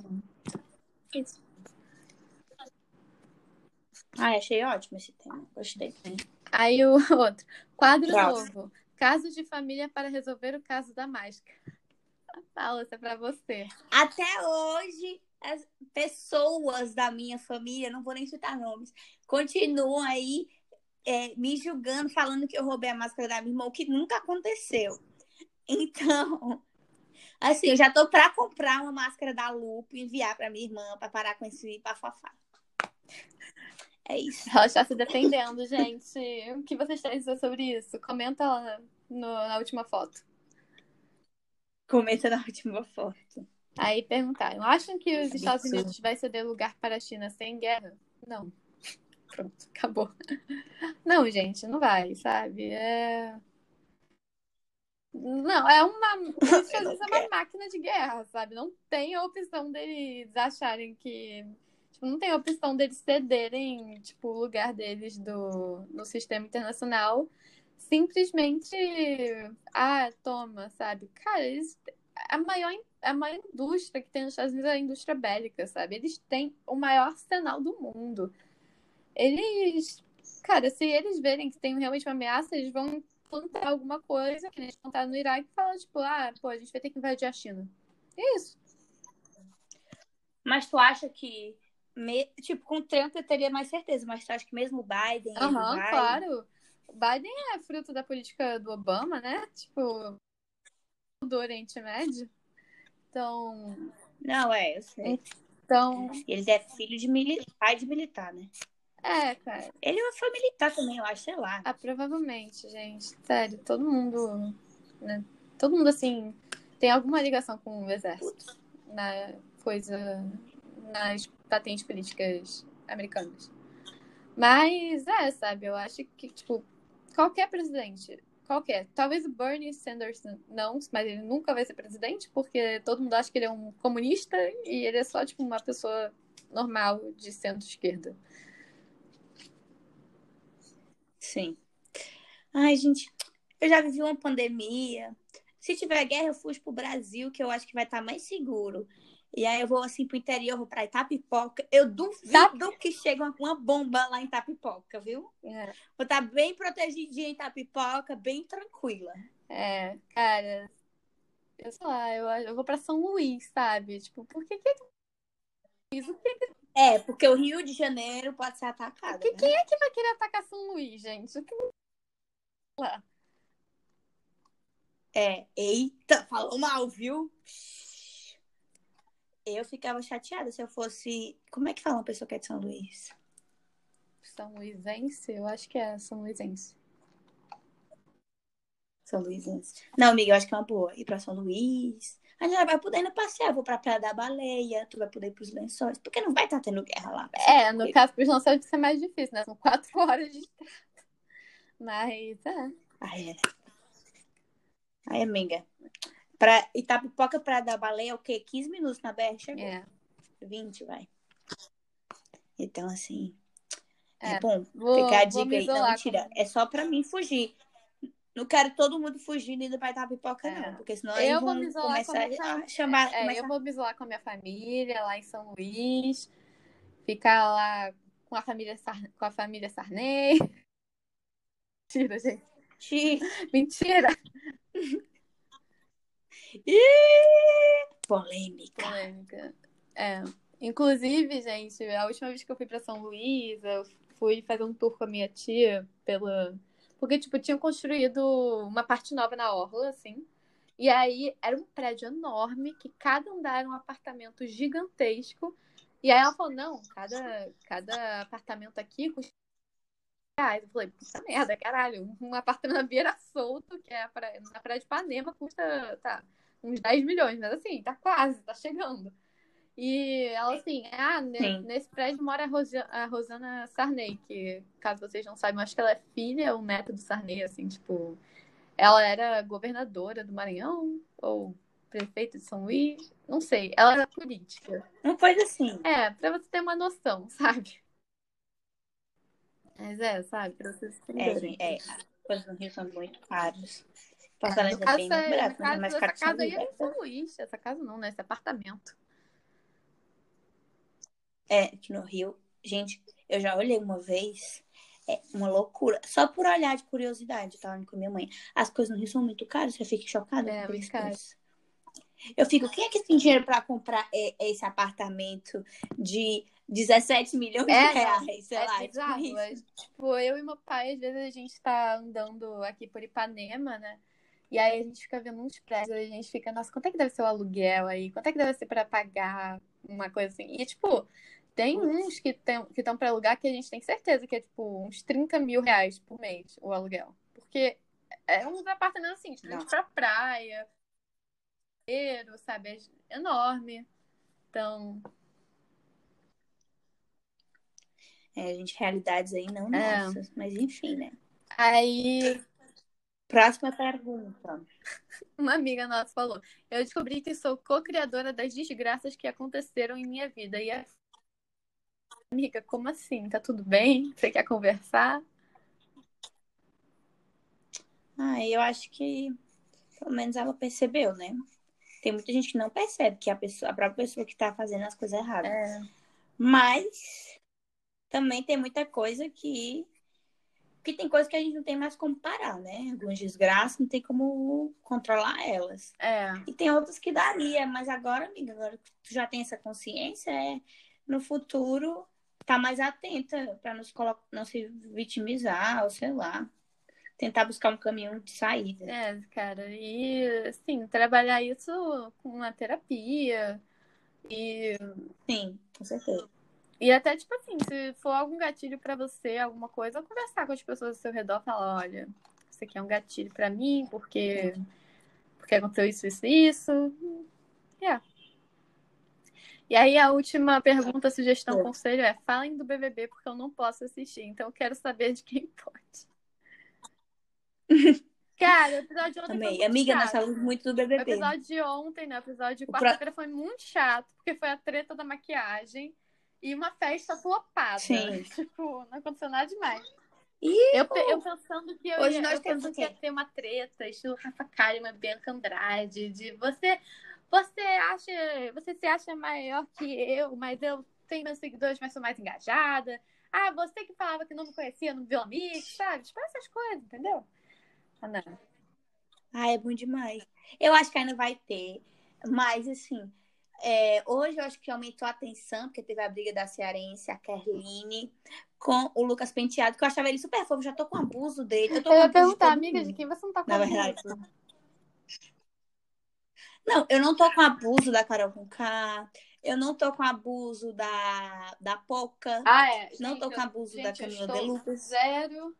S1: Isso.
S2: Ah, achei ótimo esse tema. Gostei.
S1: Aí o outro. Quadro novo. Casos de família para resolver o caso da máscara. Fala, isso é pra você.
S2: Até hoje, as pessoas da minha família, não vou nem citar nomes, continuam aí é, me julgando, falando que eu roubei a máscara da minha irmã, o que nunca aconteceu. Então, assim, eu já tô para comprar uma máscara da Lupo e enviar para minha irmã para parar com esse bafafá. É isso.
S1: Ela está se defendendo, gente. O que vocês têm a dizer sobre isso? Comenta lá no, na última foto.
S2: Comenta na última foto.
S1: Aí perguntaram: acham que os Estados Unidos vai ceder lugar para a China sem guerra? Não. Pronto, acabou. Não, gente, não vai, sabe? É. Não, é uma. Isso é uma máquina de guerra, sabe? Não tem a opção deles acharem que. Tipo, não tem a opção deles cederem, tipo, o lugar deles do, no sistema internacional. Simplesmente. Ah, toma, sabe? Cara, eles. A maior a maior indústria que tem nos Estados Unidos é a indústria bélica, sabe? Eles têm o maior arsenal do mundo. Eles, cara, se eles verem que tem realmente uma ameaça, eles vão plantar alguma coisa, que eles plantaram no Iraque e falam, tipo, ah, pô, a gente vai ter que invadir a China. É isso.
S2: Mas tu acha que, me... tipo, com o Trump eu teria mais certeza, mas tu acha que mesmo o Biden.
S1: Aham,
S2: vai...
S1: claro. O Biden é fruto da política do Obama, né? Tipo, do Oriente Médio. Então.
S2: Não, é, eu sei.
S1: Então.
S2: Ele é filho de militar, pai de militar, né?
S1: É, cara.
S2: Ele foi militar também, eu acho, sei lá.
S1: Ah, provavelmente, gente. Sério, todo mundo. Né? Todo mundo, assim, tem alguma ligação com o exército. Na coisa. Nas patentes políticas americanas. Mas, é, sabe, eu acho que, tipo, qualquer presidente, qualquer. Talvez o Bernie Sanders não, mas ele nunca vai ser presidente, porque todo mundo acha que ele é um comunista e ele é só, tipo, uma pessoa normal de centro-esquerda.
S2: Sim. Ai, gente, eu já vivi uma pandemia. Se tiver guerra, eu fujo pro Brasil, que eu acho que vai estar mais seguro. E aí eu vou assim pro interior, vou pra Itapipoca. Eu duvido tá. que chegue uma, bomba lá em Itapipoca, viu? É. Vou estar bem protegidinha em Itapipoca, bem tranquila.
S1: É, cara, eu sei lá, eu, eu vou pra São Luís, sabe? Tipo, por que que...
S2: É, porque o Rio de Janeiro pode ser atacado.
S1: Que,
S2: né?
S1: Quem é que vai querer atacar São Luís, gente? Lá.
S2: É, eita, falou mal, viu? Eu ficava chateada se eu fosse. Como é que fala uma pessoa que é de São Luís?
S1: São Luisense? Eu acho que é São Luisense.
S2: São Luisense. Não, amiga, eu acho que é uma boa. Ir pra São Luís. A gente vai poder ir passear. Vou pra Praia da Baleia. Tu vai poder ir pros lençóis. Porque não vai estar tá tendo guerra lá.
S1: É, no caso pros lençóis vai ser mais difícil, né? São quatro horas de. Mas, é.
S2: Ai, é. Ai, amiga. Pra Itapipoca para da baleia, é o quê? 15 minutos na BR chegou. É. 20, vai. Então, assim. É, é bom. Vou, ficar a dica aí. Não, mentira. É só pra mim fugir. Não quero todo mundo fugindo indo pra Itapipoca, é. não. Porque senão eu vão começar a chamar.
S1: É,
S2: começar...
S1: Eu vou me isolar com a minha família lá em São Luís. Ficar lá com a família, Sar... com a família Sarney. Mentira, gente. Mentira.
S2: Polêmica.
S1: Polêmica. É. Inclusive, gente, a última vez que eu fui para São Luís, eu fui fazer um tour com a minha tia pela. Porque, tipo, tinham construído uma parte nova na Orla, assim. E aí era um prédio enorme, que cada andar era um apartamento gigantesco. E aí ela falou, não, cada, cada apartamento aqui custa reais. Eu falei, puta merda, caralho, um apartamento na Beira Solto, que é pra, na Praia de Panema, custa, tá, uns 10 milhões, mas assim, tá quase, tá chegando. E ela assim, ah, nesse prédio mora a, a Rosana Sarney, que, caso vocês não saibam, acho que ela é filha ou neta do Sarney, assim, tipo, ela era governadora do Maranhão, ou prefeito de São Luís, não sei, ela era política.
S2: Uma coisa assim.
S1: É, pra você ter uma noção, sabe? Mas é, sabe, pra vocês
S2: entenderem. É, é, as coisas no Rio são muito caras. Passarela é barato, é mais caro
S1: Essa casa aí é em São Luís. Essa casa não, né? Esse apartamento.
S2: É, aqui no Rio. Gente, eu já olhei uma vez. É uma loucura. Só por olhar de curiosidade, falando com minha mãe. As coisas no Rio são muito caras, você fica chocada.
S1: É, muito caro.
S2: Eu fico, quem é que tem dinheiro para comprar esse apartamento de 17 milhões é, de reais, sei é lá. Bizarro, tipo,
S1: é, tipo, eu e meu pai, às vezes a gente tá andando aqui por Ipanema, né? E aí a gente fica vendo uns prédios, a gente fica, nossa, quanto é que deve ser o aluguel aí? Quanto é que deve ser para pagar uma coisa assim? E, tipo, tem uns que estão que para alugar que a gente tem certeza que é, tipo, uns 30 mil reais por mês o aluguel. Porque é uns apartamentos assim, de frente pra praia, sabe? É enorme. Então,
S2: É, gente, realidades aí não é. nossas, mas enfim, né?
S1: Aí.
S2: Próxima pergunta.
S1: Uma amiga nossa falou: Eu descobri que sou co-criadora das desgraças que aconteceram em minha vida. E a amiga, como assim? Tá tudo bem? Você quer conversar?
S2: Ah, eu acho que pelo menos ela percebeu, né? Tem muita gente que não percebe que a, pessoa, a própria pessoa que tá fazendo as coisas erradas. É. Mas também tem muita coisa que Porque tem coisas que a gente não tem mais como parar, né? Algumas desgraças não tem como controlar elas.
S1: É.
S2: E tem outras que daria, mas agora, amiga, agora que tu já tem essa consciência, é no futuro tá mais atenta para não se vitimizar, ou sei lá, tentar buscar um caminho de saída.
S1: É, cara, e assim, trabalhar isso com a terapia e
S2: Sim, com certeza.
S1: E até, tipo assim, se for algum gatilho pra você, alguma coisa, conversar com as pessoas ao seu redor, falar, olha, isso aqui é um gatilho pra mim, porque, porque aconteceu isso, isso, isso. É. E aí a última pergunta, sugestão,
S2: É.
S1: conselho é falem do BBB porque eu não posso assistir, então eu quero saber de quem pode. Cara, o episódio de ontem foi
S2: Também.
S1: muito
S2: Amiga, nós
S1: chato.
S2: falamos muito do
S1: O
S2: BBB.
S1: episódio de ontem, né? O episódio de
S2: O pro-
S1: quarta-feira foi muito chato, porque foi a treta da maquiagem e uma festa flopada.
S2: Sim.
S1: Tipo, não aconteceu nada demais.
S2: Ih,
S1: Eu, eu pensando que eu
S2: Hoje
S1: ia,
S2: nós
S1: eu
S2: temos
S1: pensando
S2: o
S1: que ia ter uma treta, estilo Rafa Kalimann, Bianca Andrade, de você, você acha, você se acha maior que eu, mas eu tenho meus seguidores, mas sou mais engajada. Ah, você que falava que não me conhecia no Vila Mix, sabe? Tipo essas coisas, entendeu? Ah, não.
S2: Ah, é bom demais. Eu acho que ainda vai ter. Mas, assim, é, hoje eu acho que aumentou a atenção, porque teve a briga da Cearense, a Kerline, com o Lucas Penteado, que eu achava ele super fofo. Já tô com abuso dele. Eu tô
S1: Eu
S2: com
S1: ia
S2: abuso
S1: perguntar, amiga,
S2: mundo.
S1: de quem você não tá com
S2: Na verdade. Não, eu não tô com abuso da Carol Conká. Eu não tô com abuso da, da Poca.
S1: Ah, é.
S2: não
S1: Gente,
S2: tô com
S1: eu-
S2: abuso da
S1: eu
S2: Camila
S1: estou
S2: de Lucas.
S1: Zero,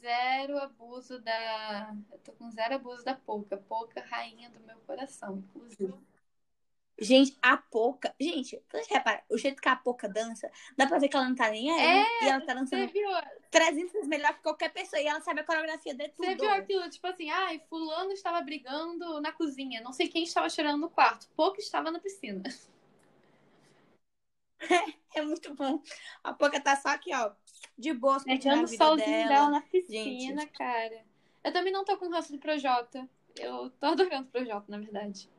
S1: zero abuso da. Eu tô com zero abuso da Pouca. Pouca, rainha do meu coração, inclusive.
S2: Gente, a Poca. Gente, você repara, o jeito que a Poca dança, dá pra ver que ela não tá nem aí.
S1: É,
S2: e ela tá
S1: Você
S2: dançando
S1: viu,
S2: 300 vezes melhor que qualquer pessoa. E ela sabe a coreografia de tudo.
S1: você viu aquilo, tipo assim, ai, fulano estava brigando na cozinha, não sei quem estava chorando no quarto, Pouca estava na piscina.
S2: É muito bom. A Poca tá só aqui, ó, de boa,
S1: Metendo o solzinho
S2: dela.
S1: dela na piscina,
S2: Gente.
S1: cara. Eu também não tô com ranço do Projota. Eu tô adorando o Projota, na verdade.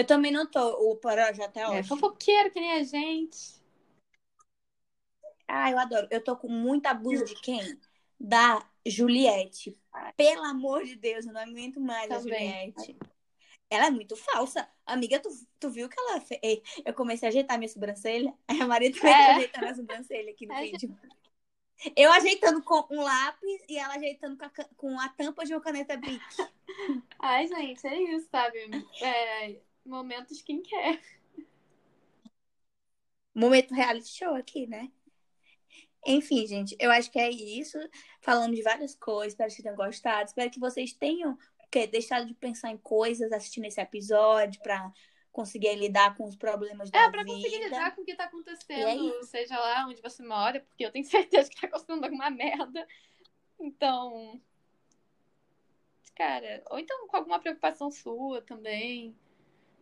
S2: Eu também não tô, o projeto é
S1: É
S2: ótimo.
S1: fofoqueiro, que nem a gente.
S2: Ah, eu adoro. Eu tô com muito abuso de quem? Da Juliette. Pelo amor de Deus, eu não aguento mais a. Juliette. Ela é muito falsa. Amiga, tu, tu viu que ela fez? Eu comecei a ajeitar minha sobrancelha. Aí a Maria também
S1: É.
S2: tá ajeitando a sobrancelha aqui no
S1: Aje-
S2: vídeo. Eu ajeitando com um lápis e ela ajeitando com a, com a tampa de uma caneta Bic.
S1: Ai, gente, é isso, sabe? É, momento skincare.
S2: Momento reality show aqui, né? Enfim, gente, eu acho que é isso. Falando de várias coisas, espero que vocês tenham gostado. Espero que vocês tenham que, deixado de pensar em coisas assistindo esse episódio pra conseguir lidar com os problemas da
S1: É, pra
S2: vida.
S1: conseguir lidar com o que tá
S2: E é
S1: acontecendo, seja lá onde você mora, porque eu tenho certeza que tá acontecendo alguma merda. Então. Cara, ou então com alguma preocupação sua também.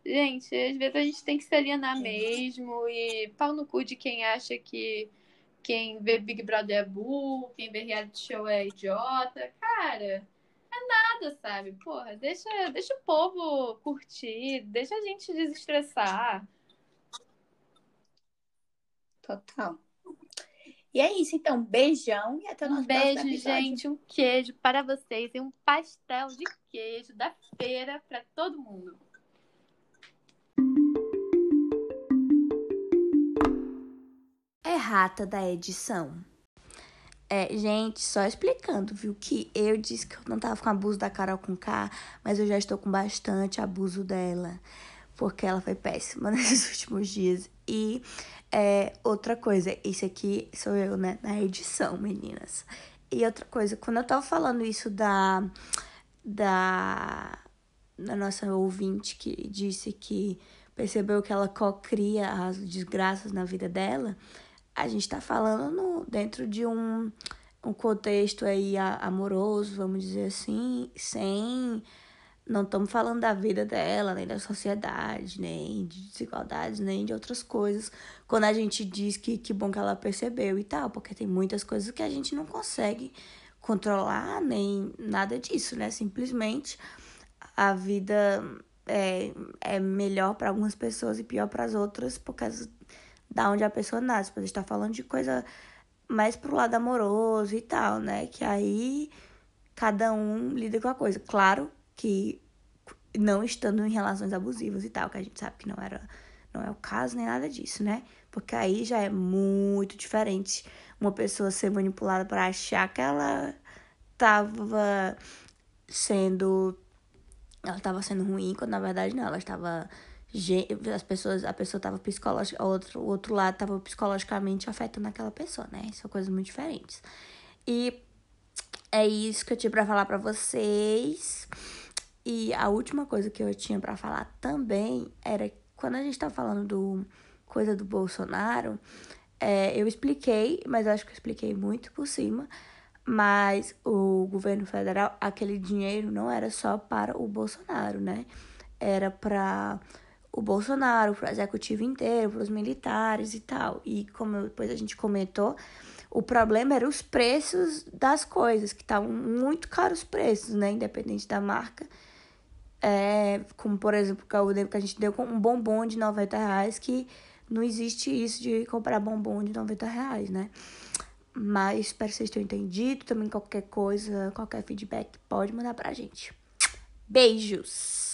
S1: Gente, às vezes a gente tem que se alienar mesmo e pau no cu de quem acha que quem vê Big Brother é burro, quem vê reality show é idiota. Cara, é nada, sabe? Porra, deixa, deixa o povo curtir, deixa a gente desestressar.
S2: Total. E é isso, então. Beijão e até o
S1: Um
S2: nosso
S1: beijo, gente, um queijo para vocês e um pastel de queijo da feira para todo mundo.
S2: Errata da edição. É, gente, só explicando, viu? Que eu disse que eu não tava com abuso da Carol com K, mas eu já estou com bastante abuso dela. Porque ela foi péssima nesses últimos dias. E é, outra coisa, isso aqui sou eu, né? Na edição, meninas. E outra coisa, quando eu tava falando isso da. Da. Da nossa ouvinte que disse que percebeu que ela cocria as desgraças na vida dela a gente tá falando no, dentro de um, um contexto aí amoroso, vamos dizer assim, sem. Não estamos falando da vida dela, nem da sociedade, nem de desigualdades, nem de outras coisas. Quando a gente diz que que bom que ela percebeu e tal, porque tem muitas coisas que a gente não consegue controlar, nem nada disso, né? Simplesmente a vida é, é melhor para algumas pessoas e pior para as outras por causa da onde a pessoa nasce. Porque a gente tá falando de coisa mais pro lado amoroso e tal, né? Que aí cada um lida com a coisa. Claro que não estando em relações abusivas e tal, que a gente sabe que não era não é o caso nem nada disso, né? Porque aí já é muito diferente uma pessoa ser manipulada para achar que ela tava sendo ela estava sendo ruim, quando na verdade não, ela estava as pessoas, a pessoa estava psicológica, outro, o outro lado estava psicologicamente afetando aquela pessoa, né? São coisas muito diferentes. E é isso que eu tinha para falar para vocês. E a última coisa que eu tinha para falar também era quando a gente tá falando do coisa do Bolsonaro, é, eu expliquei, mas acho que eu expliquei muito por cima. Mas o governo federal, aquele dinheiro não era só para o Bolsonaro, né? Era para o Bolsonaro, para o executivo inteiro, para os militares e tal. E como depois a gente comentou, o problema era os preços das coisas, que estavam muito caros os preços, né? Independente da marca. É, como, por exemplo, lembro que a gente deu com um bombom de 90 reais, que não existe isso de comprar bombom de 90 reais, né? Mas espero que vocês tenham entendido. Também qualquer coisa, qualquer feedback, pode mandar pra gente. Beijos!